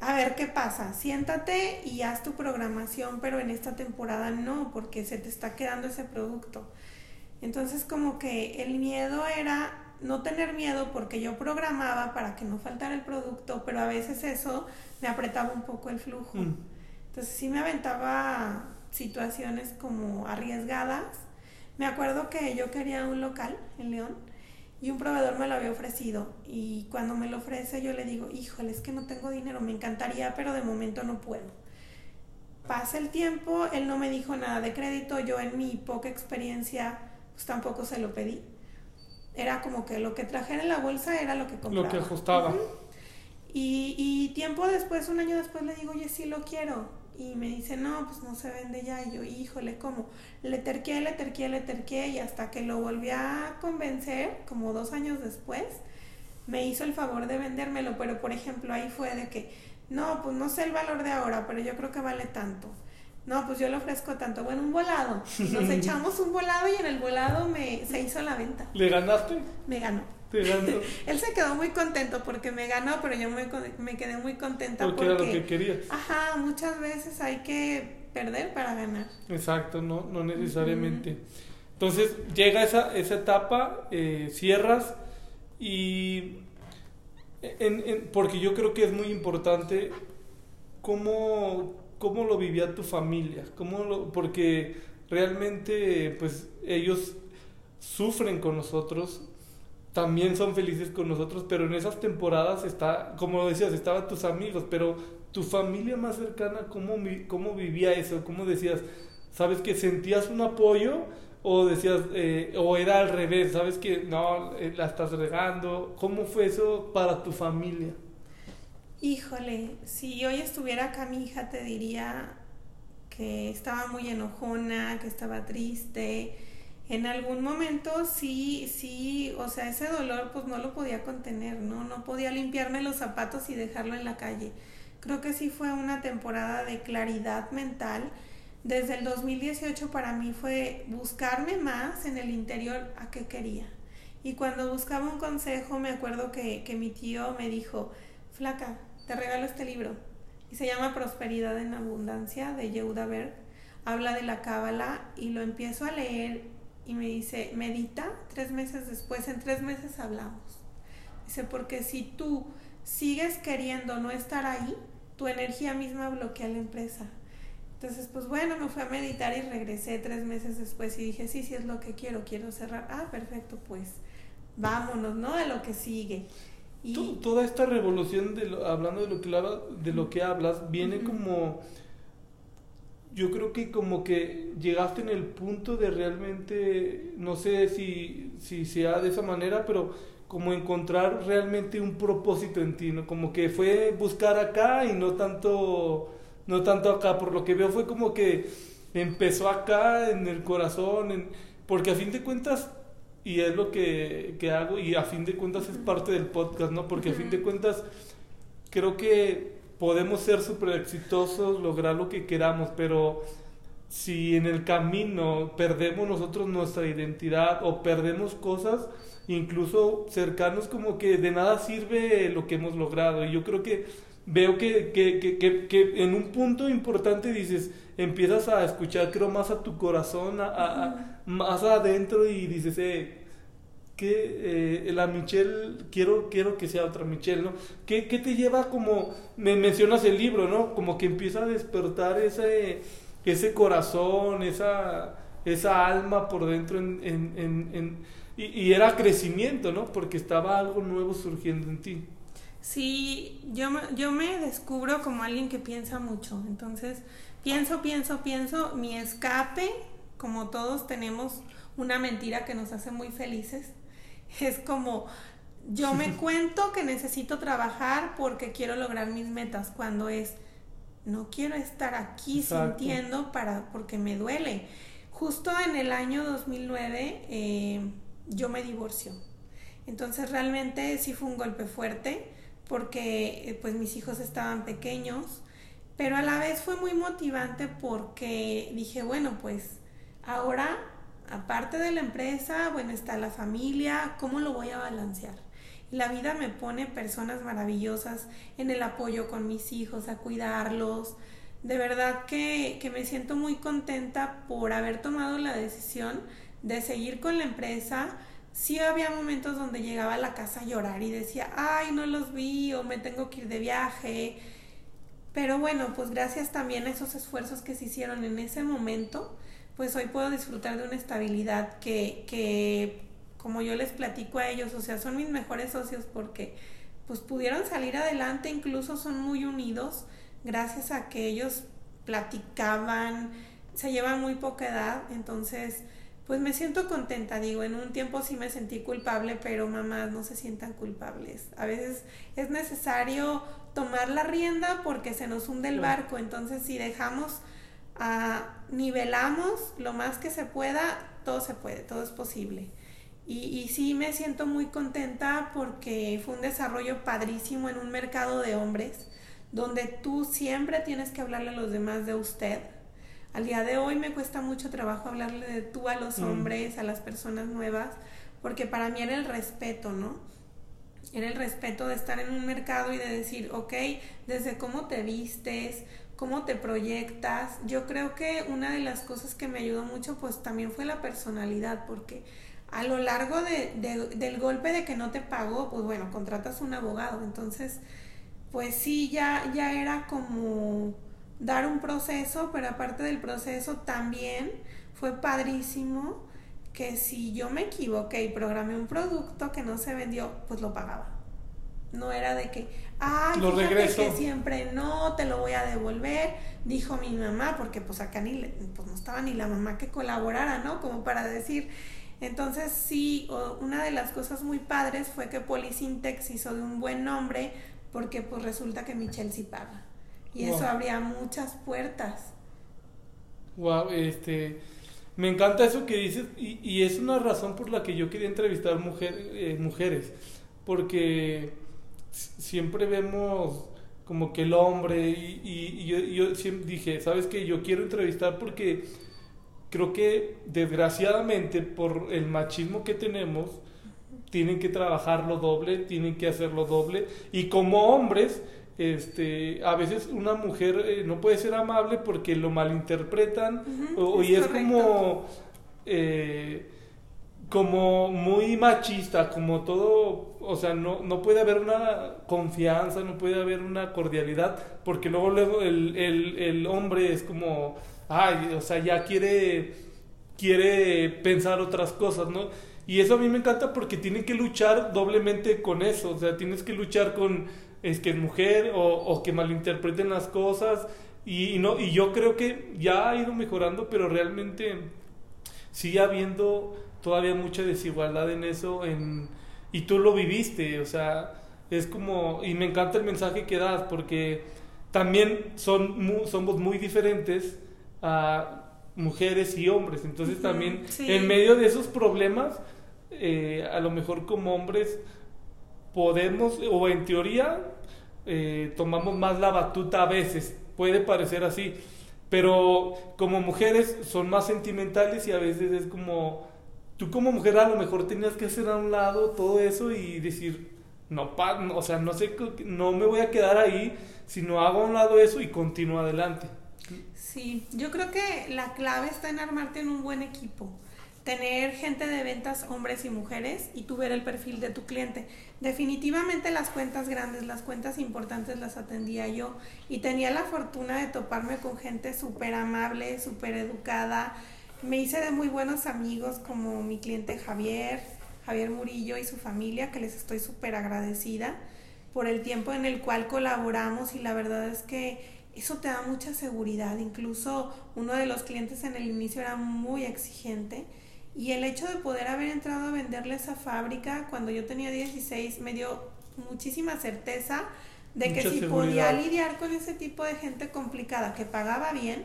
a ver qué pasa, siéntate y haz tu programación, pero en esta temporada no, porque se te está quedando ese producto. Entonces como que el miedo era no tener miedo porque yo programaba para que no faltara el producto, pero a veces eso me apretaba un poco el flujo. Mm. Entonces sí me aventaba situaciones como arriesgadas. Me acuerdo que yo quería un local en León y un proveedor me lo había ofrecido y cuando me lo ofrece yo le digo, híjole, es que no tengo dinero, me encantaría, pero de momento no puedo. Pasa el tiempo, él no me dijo nada de crédito, yo en mi poca experiencia pues tampoco se lo pedí. Era como que lo que trajera en la bolsa era lo que compraba. Lo que ajustaba. y, y tiempo después, un año después le digo, oye, sí lo quiero y me dice, no, pues no se vende ya. Y yo, híjole, ¿cómo? Le terqué, le terqué, le terqué y hasta que lo volví a convencer, como dos años después, me hizo el favor de vendérmelo. Pero, por ejemplo, ahí fue de que, no, pues no sé el valor de ahora, pero yo creo que vale tanto. No, pues yo le ofrezco tanto. Bueno, un volado. Nos echamos un volado y en el volado me, se hizo la venta. ¿Le ganaste? Me ganó. Él se quedó muy contento porque me ganó, pero yo me, me quedé muy contenta porque, era lo que querías. Ajá, muchas veces hay que perder para ganar. Exacto, no, no necesariamente. Entonces llega esa, esa etapa, eh, cierras y en, porque yo creo que es muy importante cómo, cómo lo vivía tu familia, cómo lo, porque realmente pues ellos sufren con nosotros, también son felices con nosotros, pero en esas temporadas está, como decías, estaban tus amigos, pero tu familia más cercana, ¿cómo, cómo vivía eso? ¿Cómo decías, sabes que sentías un apoyo o decías, eh, o era al revés, sabes que no, eh, la estás regando? ¿Cómo fue eso para tu familia? Híjole, si hoy estuviera acá mi hija te diría que estaba muy enojona, que estaba triste, en algún momento sí, sí, o sea, ese dolor pues no lo podía contener, ¿no? No podía limpiarme los zapatos y dejarlo en la calle. Creo que sí fue una temporada de claridad mental. Desde el 2018 para mí fue buscarme más en el interior a qué quería. Y cuando buscaba un consejo me acuerdo que, que mi tío me dijo, flaca, te regalo este libro. Y se llama Prosperidad en Abundancia de Yehuda Berg. Habla de la cábala y lo empiezo a leer y me dice, medita tres meses después, en tres meses hablamos. Dice, porque si tú sigues queriendo no estar ahí, tu energía misma bloquea la empresa. Entonces, pues bueno, me fui a meditar y regresé tres meses después y dije, sí, sí es lo que quiero, quiero cerrar. Ah, perfecto, pues vámonos, ¿no? A lo que sigue. Y... Toda esta revolución, de hablando de lo, que, de lo que hablas, viene como yo creo que como que llegaste en el punto de realmente, no sé si, si sea de esa manera, pero como encontrar realmente un propósito en ti, ¿no? Como que fue buscar acá y no tanto, no tanto acá, por lo que veo fue como que empezó acá en el corazón, en, porque a fin de cuentas, y es lo que, que hago, y a fin de cuentas es parte del podcast, ¿no? Porque a fin de cuentas creo que podemos ser súper exitosos, lograr lo que queramos, pero si en el camino perdemos nosotros nuestra identidad o perdemos cosas, incluso cercanos, como que de nada sirve lo que hemos logrado. Y yo creo que veo que, que, que, que en un punto importante dices, empiezas a escuchar, creo, más a tu corazón, a, más adentro y dices, eh, que eh, la Michelle, quiero, quiero que sea otra Michelle, ¿no? ¿Qué, ¿Qué, te lleva como, me mencionas el libro, ¿no? Como que empieza a despertar ese, ese corazón, esa, esa alma por dentro en, en, en, y, y, era crecimiento, ¿no? Porque estaba algo nuevo surgiendo en ti. Sí, yo, yo me descubro como alguien que piensa mucho, entonces pienso, pienso, pienso, mi escape, como todos tenemos una mentira que nos hace muy felices, es como, yo me cuento que necesito trabajar porque quiero lograr mis metas, cuando es, no quiero estar aquí sintiendo para, porque me duele. Justo en el año 2009 eh, yo me divorcio. Entonces realmente sí fue un golpe fuerte porque eh, pues mis hijos estaban pequeños, pero a la vez fue muy motivante porque dije, bueno, pues ahora aparte de la empresa, bueno, está la familia, ¿cómo lo voy a balancear? La vida me pone personas maravillosas en el apoyo con mis hijos, a cuidarlos. De verdad que, que me siento muy contenta por haber tomado la decisión de seguir con la empresa. Sí había momentos donde llegaba a la casa a llorar y decía, ay, no los vi o me tengo que ir de viaje. Pero bueno, pues gracias también a esos esfuerzos que se hicieron en ese momento, pues hoy puedo disfrutar de una estabilidad que, que, como yo les platico a ellos, o sea, son mis mejores socios porque pues pudieron salir adelante, incluso son muy unidos gracias a que ellos platicaban, se llevan muy poca edad, entonces pues me siento contenta, digo, en un tiempo sí me sentí culpable, pero mamás no se sientan culpables. A veces es necesario tomar la rienda porque se nos hunde el barco, entonces si dejamos nivelamos lo más que se pueda, todo se puede, todo es posible. Y, y sí me siento muy contenta porque fue un desarrollo padrísimo en un mercado de hombres, donde tú siempre tienes que hablarle a los demás de usted. Al día de hoy me cuesta mucho trabajo hablarle de tú a los mm. hombres, a las personas nuevas, porque para mí era el respeto, ¿no? Era el respeto de estar en un mercado y de decir, ok, desde cómo te vistes, cómo te proyectas. Yo creo que una de las cosas que me ayudó mucho pues también fue la personalidad, porque a lo largo de, del golpe de que no te pagó, pues bueno, contratas un abogado. Entonces, pues sí, ya, ya era como dar un proceso, pero aparte del proceso también fue padrísimo que si yo me equivoqué y programé un producto que no se vendió, pues lo pagaba. No era de que, ay, lo regreso. que siempre no, te lo voy a devolver, dijo mi mamá, porque pues acá ni, pues no estaba ni la mamá que colaborara, ¿no? Como para decir. Entonces sí, una de las cosas muy padres fue que Policintex hizo de un buen nombre, porque pues resulta que Michelle sí paga. Y eso abría muchas puertas. Wow, este... Me encanta eso que dices y, y es una razón por la que yo quería entrevistar mujer, eh, mujeres, porque siempre vemos como que el hombre y, yo, yo, siempre dije, ¿sabes qué? Yo quiero entrevistar porque creo que desgraciadamente por el machismo que tenemos, tienen que trabajarlo doble, tienen que hacerlo doble y como hombres, este, a veces una mujer eh, no puede ser amable porque lo malinterpretan o, y es como... Eh, como muy machista, como todo, o sea, no, no puede haber una confianza, no puede haber una cordialidad, porque luego, el, el, el hombre es como, ay, o sea, ya quiere, quiere pensar otras cosas, ¿no? Y eso a mí me encanta porque tienen que luchar doblemente con eso, o sea, tienes que luchar con es que es mujer o, o que malinterpreten las cosas y, no, y yo creo que ya ha ido mejorando, pero realmente sigue habiendo todavía mucha desigualdad en eso en, y tú lo viviste, o sea, es como, y me encanta el mensaje que das porque también son somos muy diferentes a mujeres y hombres, entonces también en medio de esos problemas, eh, a lo mejor como hombres podemos, o en teoría, eh, tomamos más la batuta a veces, puede parecer así, pero como mujeres son más sentimentales y a veces es como tú como mujer a lo mejor tenías que hacer a un lado todo eso y decir, no, o sea, no sé, no me voy a quedar ahí, sino hago a un lado eso y continúo adelante. Sí, yo creo que la clave está en armarte en un buen equipo. Tener gente de ventas, hombres y mujeres, y tú ver el perfil de tu cliente. Definitivamente las cuentas grandes, las cuentas importantes las atendía yo y tenía la fortuna de toparme con gente súper amable, súper educada, me hice de muy buenos amigos como mi cliente Javier, Javier Murillo y su familia, que les estoy súper agradecida por el tiempo en el cual colaboramos y la verdad es que eso te da mucha seguridad. Incluso uno de los clientes en el inicio era muy exigente y el hecho de poder haber entrado a venderle esa fábrica cuando yo tenía 16 me dio muchísima certeza de que si podía lidiar con ese tipo de gente complicada que pagaba bien,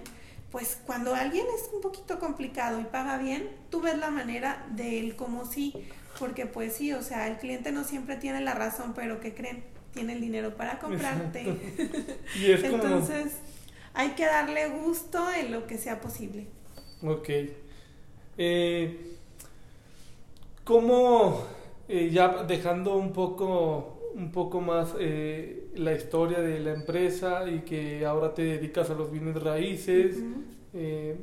pues cuando alguien es un poquito complicado y paga bien, tú ves la manera de él como sí, porque pues sí, o sea, el cliente no siempre tiene la razón, pero ¿qué creen? Tiene el dinero para comprarte. y es Entonces, hay que darle gusto en lo que sea posible. Ok. Eh, ¿Cómo, eh, ya dejando un poco un poco más eh, la historia de la empresa y que ahora te dedicas a los bienes raíces. Eh,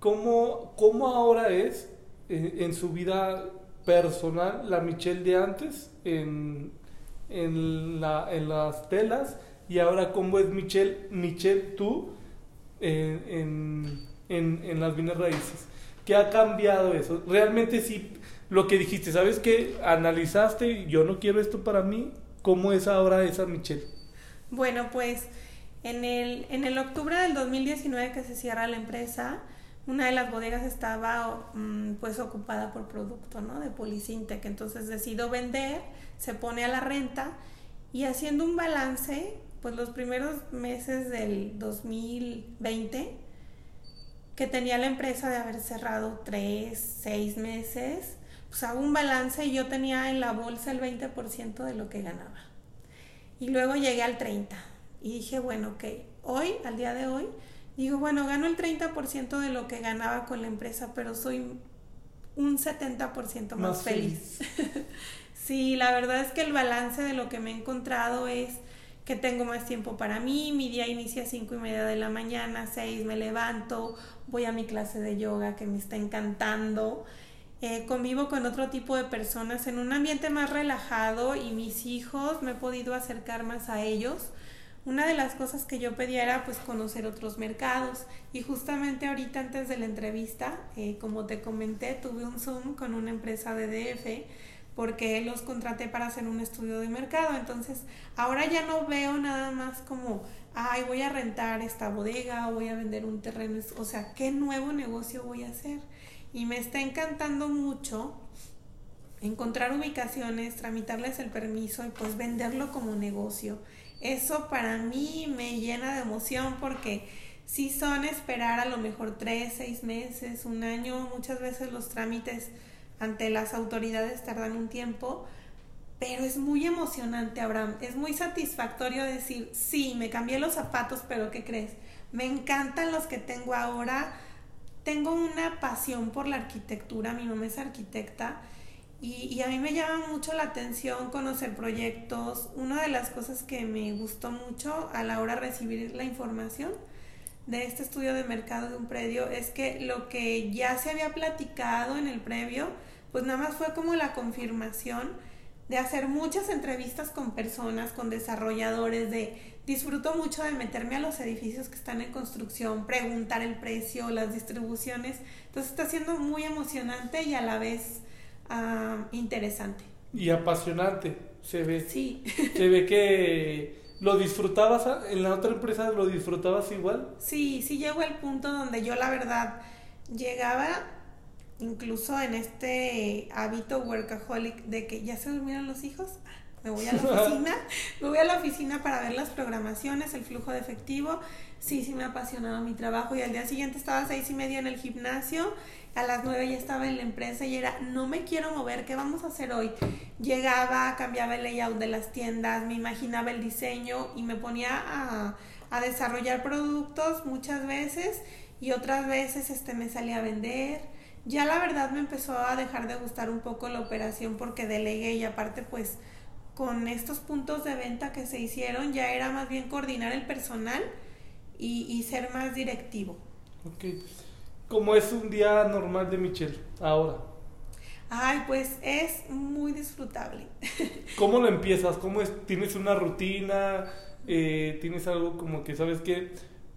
¿cómo, ahora es eh, en su vida personal la Michelle de antes en, en, la, en las telas y ahora cómo es Michelle, Michelle tú en, en, en las bienes raíces? ¿Qué ha cambiado eso? Realmente sí lo que dijiste, ¿sabes qué? Analizaste, yo no quiero esto para mí, ¿cómo es ahora esa Michelle? Bueno, pues en el, en el octubre del 2019 que se cierra la empresa, una de las bodegas estaba mm, pues ocupada por producto, ¿no? De Policintec, entonces decido vender, se pone a la renta y haciendo un balance, pues los primeros meses del 2020 que tenía la empresa de haber cerrado tres, seis meses, pues hago un balance y yo tenía en la bolsa el 20% de lo que ganaba. Y luego llegué al 30% y dije, bueno, ok, hoy, al día de hoy, digo, bueno, gano el 30% de lo que ganaba con la empresa, pero soy un 70% más, feliz. sí, la verdad es que el balance de lo que me he encontrado es que tengo más tiempo para mí, mi día inicia a 5 y media de la mañana, 6 me levanto, voy a mi clase de yoga que me está encantando, eh, convivo con otro tipo de personas en un ambiente más relajado y mis hijos me he podido acercar más a ellos. Una de las cosas que yo pedía era pues conocer otros mercados y justamente ahorita antes de la entrevista, eh, como te comenté, tuve un Zoom con una empresa de DF porque los contraté para hacer un estudio de mercado. Entonces, ahora ya no veo nada más como, ay, voy a rentar esta bodega o voy a vender un terreno. O sea, ¿qué nuevo negocio voy a hacer? Y me está encantando mucho encontrar ubicaciones, tramitarles el permiso y pues venderlo como negocio. Eso para mí me llena de emoción porque si son esperar a lo mejor tres, seis meses, un año, muchas veces los trámites ante las autoridades tardan un tiempo, pero es muy emocionante, Abraham, es muy satisfactorio decir, sí, me cambié los zapatos, pero ¿qué crees? Me encantan los que tengo ahora, tengo una pasión por la arquitectura, mi mamá es arquitecta y, a mí me llama mucho la atención conocer proyectos. Una de las cosas que me gustó mucho a la hora de recibir la información de este estudio de mercado de un predio es que lo que ya se había platicado en el previo, pues nada más fue como la confirmación de hacer muchas entrevistas con personas, con desarrolladores, de disfruto mucho de meterme a los edificios que están en construcción, preguntar el precio, las distribuciones. Entonces está siendo muy emocionante y a la vez ah, interesante. Y apasionante, se ve. Sí. Se ve que lo disfrutabas, en la otra empresa lo disfrutabas igual. Sí, sí llegó el punto donde yo la verdad llegaba incluso en este hábito workaholic de que ya se durmieron los hijos, me voy a la oficina, me voy a la oficina para ver las programaciones, el flujo de efectivo. Sí, sí me ha apasionado mi trabajo y al día siguiente estaba a seis y media en el gimnasio, a las nueve ya estaba en la empresa y era, no me quiero mover, ¿qué vamos a hacer hoy? Llegaba, cambiaba el layout de las tiendas, me imaginaba el diseño y me ponía a, a desarrollar productos muchas veces y otras veces este, me salía a vender ya la verdad me empezó a dejar de gustar un poco la operación porque delegué y aparte pues con estos puntos de venta que se hicieron ya era más bien coordinar el personal y, ser más directivo. Ok. ¿Cómo es un día normal de Michelle ahora? Ay, pues es muy disfrutable. ¿Cómo lo empiezas? ¿Cómo es? ¿Tienes una rutina? Eh, ¿Tienes algo como que sabes que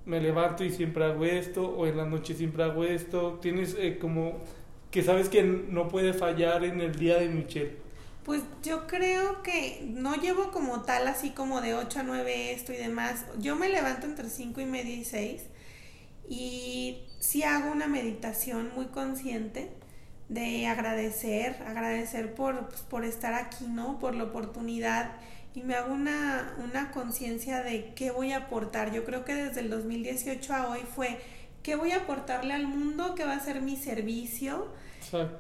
me levanto y siempre hago esto, o en la noche siempre hago esto. Tienes eh, como que sabes que no puede fallar en el día de Michelle. Pues yo creo que no llevo como tal así como de 8 a 9 esto y demás. Yo me levanto entre 5 y media y 6 y sí hago una meditación muy consciente de agradecer, agradecer por, pues, por estar aquí, ¿no? Por la oportunidad y me hago una, una conciencia de qué voy a aportar. Yo creo que desde el 2018 a hoy fue qué voy a aportarle al mundo, qué va a ser mi servicio.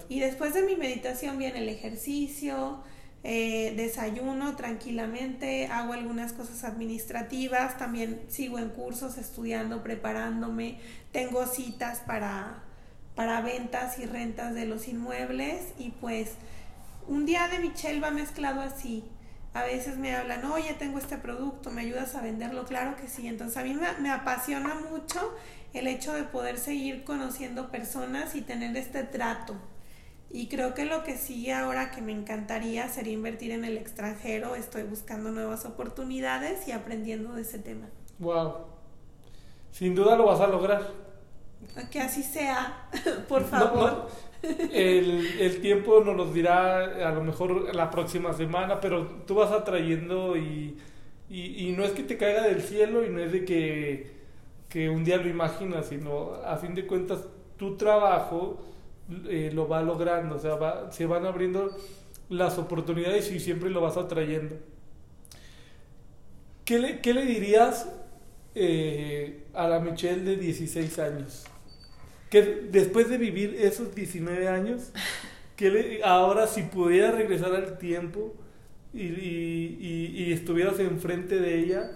Y después de mi meditación viene el ejercicio, eh, desayuno tranquilamente, hago algunas cosas administrativas, también sigo en cursos, estudiando, preparándome, tengo citas para, para ventas y rentas de los inmuebles y pues un día de Michelle va mezclado así, a veces me hablan, oye, tengo este producto, ¿me ayudas a venderlo? Claro que sí. Entonces a mí me, apasiona mucho el hecho de poder seguir conociendo personas y tener este trato. Y creo que lo que sigue ahora que me encantaría sería invertir en el extranjero. Estoy buscando nuevas oportunidades y aprendiendo de ese tema. Wow. Sin duda lo vas a lograr. Que así sea, por favor el, el, tiempo nos lo dirá a lo mejor la próxima semana, pero tú vas atrayendo y, y, no es que te caiga del cielo y no es de que, que un día lo imaginas, sino a fin de cuentas tu trabajo eh, lo va logrando, o sea, se van abriendo las oportunidades y siempre lo vas atrayendo. ¿Qué le, qué le dirías eh, a la Michelle de 16 años? que después de vivir esos 19 años, que ahora si pudiera regresar al tiempo y, estuvieras enfrente de ella,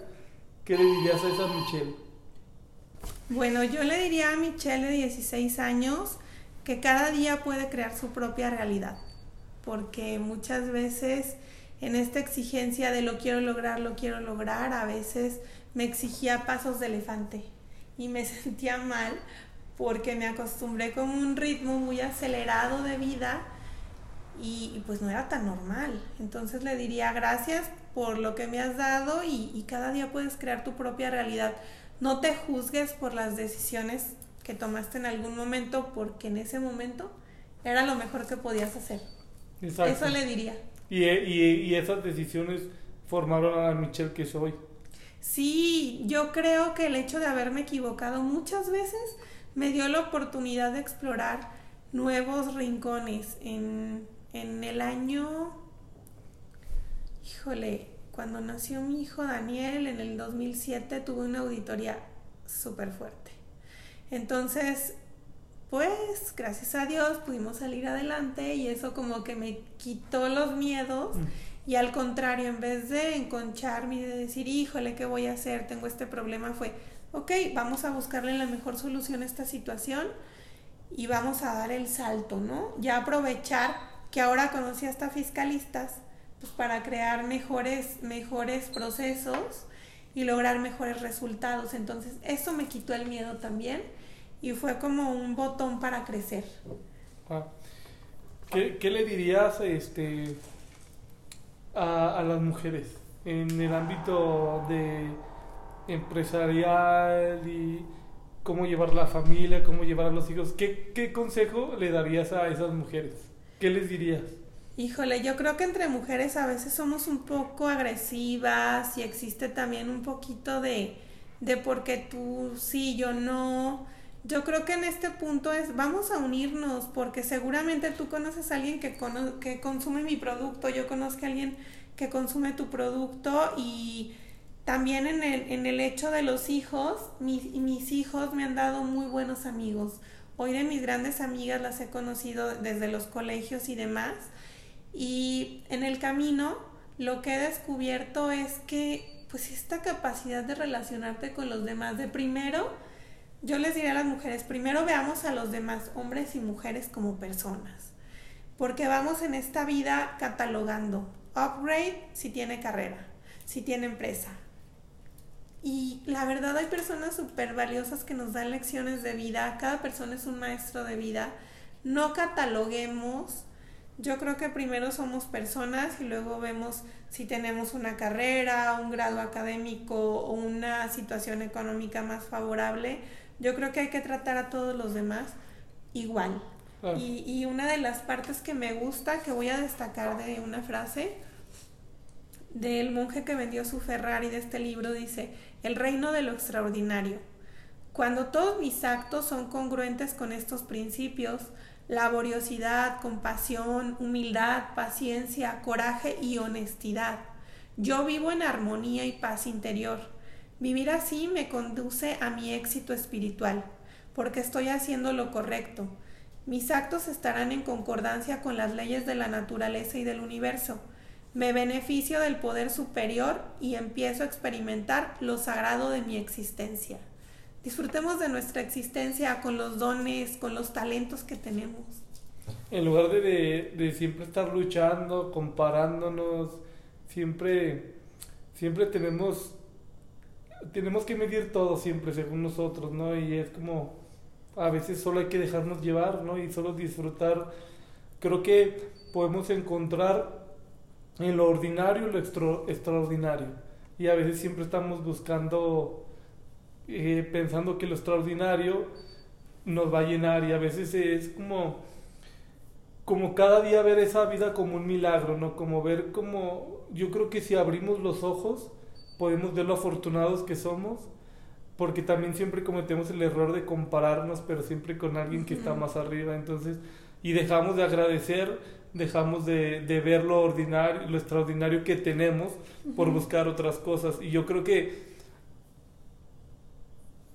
¿qué le dirías a esa Michelle? Bueno, yo le diría a Michelle de 16 años que cada día puede crear su propia realidad, porque muchas veces en esta exigencia de lo quiero lograr, lo quiero lograr, a veces me exigía pasos de elefante y me sentía mal porque me acostumbré con un ritmo muy acelerado de vida y, pues no era tan normal. Entonces le diría gracias por lo que me has dado y, cada día puedes crear tu propia realidad. No te juzgues por las decisiones que tomaste en algún momento porque en ese momento era lo mejor que podías hacer. Eso le diría. Y, y, esas decisiones formaron a la Michelle que soy. Sí, yo creo que el hecho de haberme equivocado muchas veces me dio la oportunidad de explorar nuevos rincones. En, en el año, híjole, cuando nació mi hijo Daniel en el 2007 tuve una auditoría súper fuerte. Entonces, pues gracias a Dios pudimos salir adelante y eso como que me quitó los miedos. Mm. Y al contrario, en vez de enconcharme y de decir, híjole, ¿qué voy a hacer? Tengo este problema, fue, ok, vamos a buscarle la mejor solución a esta situación y vamos a dar el salto, ¿no? Ya aprovechar que ahora conocí hasta fiscalistas, pues para crear mejores, mejores procesos y lograr mejores resultados. Entonces, eso me quitó el miedo también y fue como un botón para crecer. Ah. ¿Qué, ¿Qué, le dirías este, a, a, las mujeres en el ámbito de empresarial y cómo llevar la familia, cómo llevar a los hijos? ¿Qué, qué consejo le darías a esas mujeres? ¿Qué les dirías? Híjole, yo creo que entre mujeres a veces somos un poco agresivas y existe también un poquito de, de porque tú sí, yo no. Yo creo que en este punto es vamos a unirnos porque seguramente tú conoces a alguien que, que consume mi producto, yo conozco a alguien que consume tu producto y también en el, en el hecho de los hijos, mis, mis hijos me han dado muy buenos amigos. Hoy de mis grandes amigas las he conocido desde los colegios y demás y en el camino lo que he descubierto es que pues esta capacidad de relacionarte con los demás, de primero, yo les diré a las mujeres, primero veamos a los demás, hombres y mujeres, como personas, porque vamos en esta vida catalogando, upgrade si tiene carrera, si tiene empresa. Y la verdad hay personas súper valiosas que nos dan lecciones de vida, cada persona es un maestro de vida, no cataloguemos yo creo que primero somos personas y luego vemos si tenemos una carrera, un grado académico o una situación económica más favorable. Yo creo que hay que tratar a todos los demás igual. Y, y una de las partes que me gusta, que voy a destacar de una frase, del monje que vendió su Ferrari de este libro, dice, el reino de lo extraordinario. Cuando todos mis actos son congruentes con estos principios, laboriosidad, compasión, humildad, paciencia, coraje y honestidad. Yo vivo en armonía y paz interior. Vivir así me conduce a mi éxito espiritual, porque estoy haciendo lo correcto. Mis actos estarán en concordancia con las leyes de la naturaleza y del universo. Me beneficio del poder superior y empiezo a experimentar lo sagrado de mi existencia. Disfrutemos de nuestra existencia con los dones, con los talentos que tenemos. En lugar de, de, siempre estar luchando, comparándonos, siempre, siempre tenemos, tenemos que medir todo siempre según nosotros, ¿no? Y es como, a veces solo hay que dejarnos llevar, ¿no? Y solo disfrutar. Creo que podemos encontrar en lo ordinario lo extraordinario. Y a veces siempre estamos buscando eh, pensando que lo extraordinario nos va a llenar y a veces es como como cada día ver esa vida como un milagro, ¿no? Como ver como yo creo que si abrimos los ojos podemos ver lo afortunados que somos, porque también siempre cometemos el error de compararnos, pero siempre con alguien que está más arriba, entonces y dejamos de agradecer, dejamos de, de ver lo ordinario, lo extraordinario que tenemos por buscar otras cosas. Y yo creo que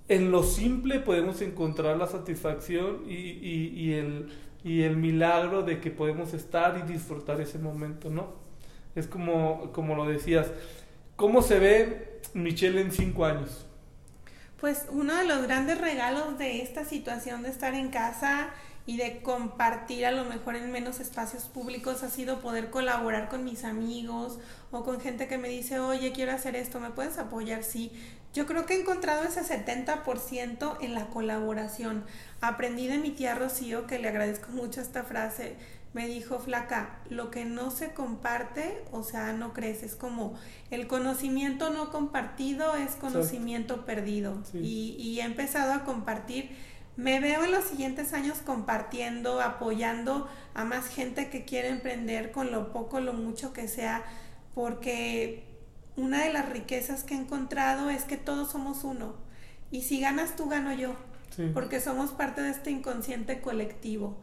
en lo simple podemos encontrar la satisfacción y, el milagro de que podemos estar y disfrutar ese momento, ¿no? Es como, como lo decías. ¿Cómo se ve Michelle en cinco años? Pues uno de los grandes regalos de esta situación de estar en casa y de compartir a lo mejor en menos espacios públicos ha sido poder colaborar con mis amigos o con gente que me dice, oye, quiero hacer esto, ¿me puedes apoyar? Sí, yo creo que he encontrado ese 70% en la colaboración. Aprendí de mi tía Rocío, que le agradezco mucho esta frase, me dijo, flaca, lo que no se comparte, o sea, no crece, es como el conocimiento no compartido es conocimiento perdido. Y, y he empezado a compartir me veo en los siguientes años compartiendo, apoyando a más gente que quiere emprender con lo poco, lo mucho que sea, porque una de las riquezas que he encontrado es que todos somos uno. Y si ganas tú, gano yo, porque somos parte de este inconsciente colectivo.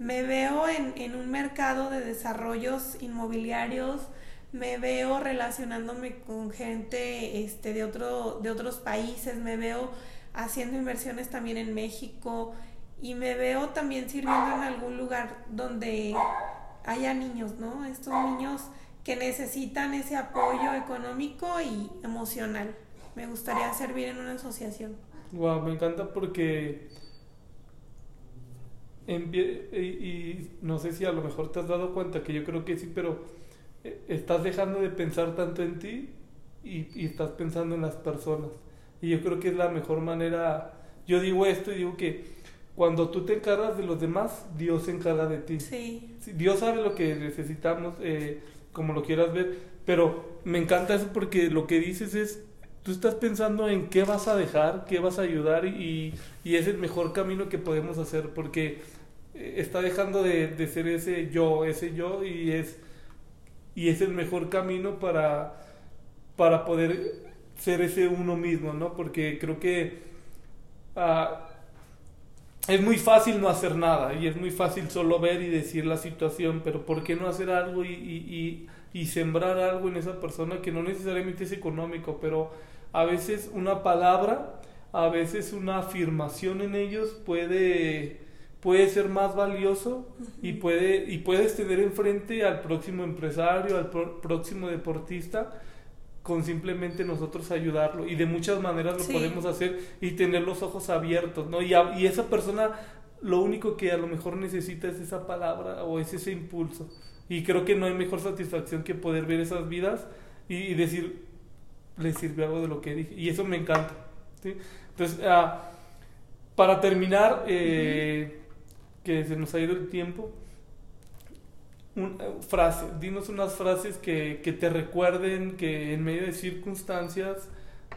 Me veo en, en un mercado de desarrollos inmobiliarios, me veo relacionándome con gente este, de, otro, de otros países, me veo haciendo inversiones también en México y me veo también sirviendo en algún lugar donde haya niños, ¿no? Estos niños que necesitan ese apoyo económico y emocional. Me gustaría servir en una asociación. Wow, me encanta porque y, no sé si a lo mejor te has dado cuenta que yo creo que sí, pero eh, estás dejando de pensar tanto en ti y, estás pensando en las personas. Y yo creo que es la mejor manera, yo digo esto y digo que cuando tú te encargas de los demás, Dios se encarga de ti. Sí. Dios sabe lo que necesitamos, eh, como lo quieras ver, pero me encanta eso porque lo que dices es, tú estás pensando en qué vas a dejar, qué vas a ayudar y, y es el mejor camino que podemos hacer porque eh, está dejando de, de, ser ese yo, ese yo y es, y es el mejor camino para, para poder ser ese uno mismo, ¿no? Porque creo que ah, es muy fácil no hacer nada y es muy fácil solo ver y decir la situación, pero ¿por qué no hacer algo y, y, y, sembrar algo en esa persona que no necesariamente es económico, pero a veces una palabra, a veces una afirmación en ellos puede puede ser más valioso y puede y puedes tener enfrente al próximo empresario, al próximo deportista con simplemente nosotros ayudarlo y de muchas maneras lo podemos hacer y tener los ojos abiertos, ¿no? Y, y esa persona lo único que a lo mejor necesita es esa palabra o es ese impulso. Y creo que no hay mejor satisfacción que poder ver esas vidas y, decir, le sirvió algo de lo que dije. Y eso me encanta. ¿sí? Entonces, ah, para terminar, eh, que se nos ha ido el tiempo, un, eh, frase, dinos unas frases que, que, te recuerden que en medio de circunstancias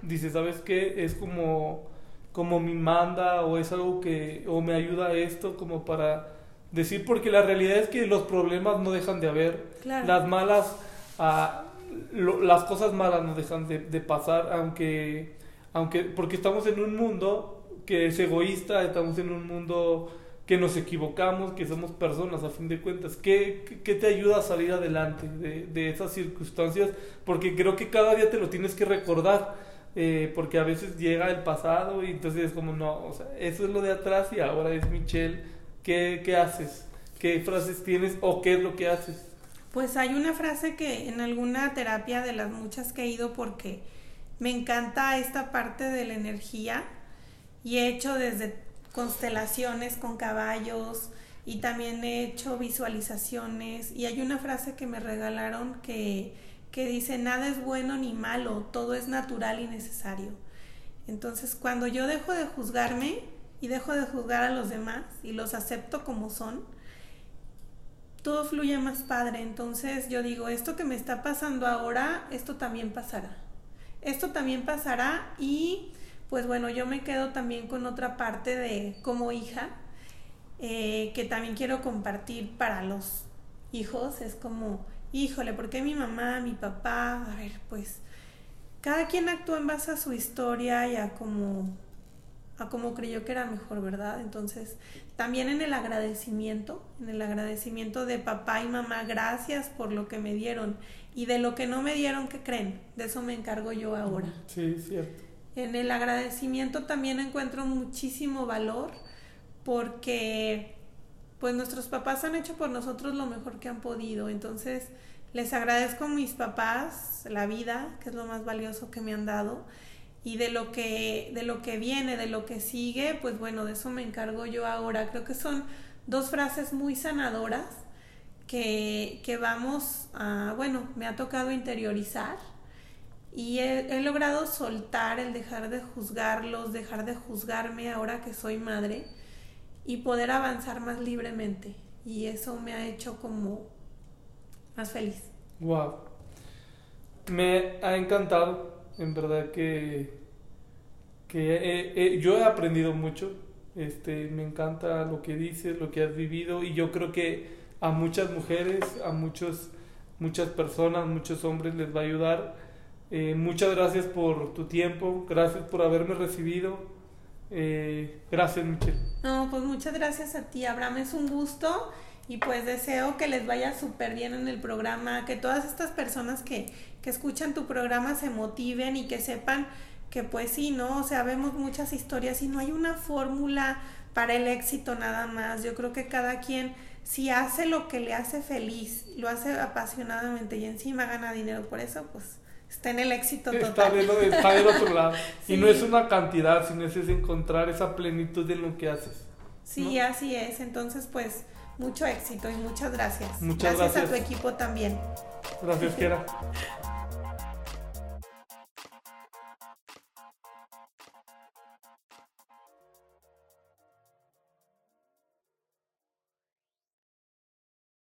dices, ¿sabes qué? Es como, como mi manda o es algo que, o me ayuda a esto como para decir, porque la realidad es que los problemas no dejan de haber, las malas, ah, las cosas malas no dejan de, de pasar, aunque, aunque, porque estamos en un mundo que es egoísta, estamos en un mundo que nos equivocamos, que somos personas a fin de cuentas. ¿Qué, qué te ayuda a salir adelante de, de, esas circunstancias? Porque creo que cada día te lo tienes que recordar, eh, porque a veces llega el pasado y entonces es como, no, o sea, eso es lo de atrás y ahora es Michelle. ¿Qué, qué haces? ¿Qué frases tienes o qué es lo que haces? Pues hay una frase que en alguna terapia de las muchas que he ido porque me encanta esta parte de la energía y he hecho desde constelaciones con caballos y también he hecho visualizaciones y hay una frase que me regalaron que, que dice nada es bueno ni malo, todo es natural y necesario. Entonces cuando yo dejo de juzgarme y dejo de juzgar a los demás y los acepto como son, todo fluye más padre. Entonces yo digo, esto que me está pasando ahora, esto también pasará. Esto también pasará y pues bueno, yo me quedo también con otra parte de como hija, eh, que también quiero compartir para los hijos. Es como, híjole, ¿por qué mi mamá, mi papá? A ver, pues cada quien actúa en base a su historia y a como a como creyó que era mejor, ¿verdad? Entonces, también en el agradecimiento, en el agradecimiento de papá y mamá, gracias por lo que me dieron y de lo que no me dieron, ¿qué creen? De eso me encargo yo ahora. Sí, cierto. En el agradecimiento también encuentro muchísimo valor porque pues nuestros papás han hecho por nosotros lo mejor que han podido. Entonces les agradezco a mis papás la vida, que es lo más valioso que me han dado. Y de lo que, de lo que viene, de lo que sigue, pues bueno, de eso me encargo yo ahora. Creo que son dos frases muy sanadoras que, que vamos a, bueno, me ha tocado interiorizar y he, logrado soltar el dejar de juzgarlos, dejar de juzgarme ahora que soy madre y poder avanzar más libremente. Y eso me ha hecho como más feliz. Wow. Me ha encantado, en verdad que, que yo he aprendido mucho. Este, me encanta lo que dices, lo que has vivido y yo creo que a muchas mujeres, a muchos, muchas personas, muchos hombres les va a ayudar eh, muchas gracias por tu tiempo, gracias por haberme recibido. Eh, gracias, Michelle. No, pues muchas gracias a ti, Abraham. Es un gusto y pues deseo que les vaya súper bien en el programa, que todas estas personas que, que escuchan tu programa se motiven y que sepan que pues sí, ¿no? O sea, vemos muchas historias y no hay una fórmula para el éxito nada más. Yo creo que cada quien, si hace lo que le hace feliz, lo hace apasionadamente y encima gana dinero por eso, pues está en el éxito total. Está, del otro lado. Y no es una cantidad, sino es, encontrar esa plenitud en lo que haces. Sí, así es. Entonces, pues, mucho éxito y muchas gracias. Muchas gracias. Gracias a tu equipo también. Gracias, Kiera.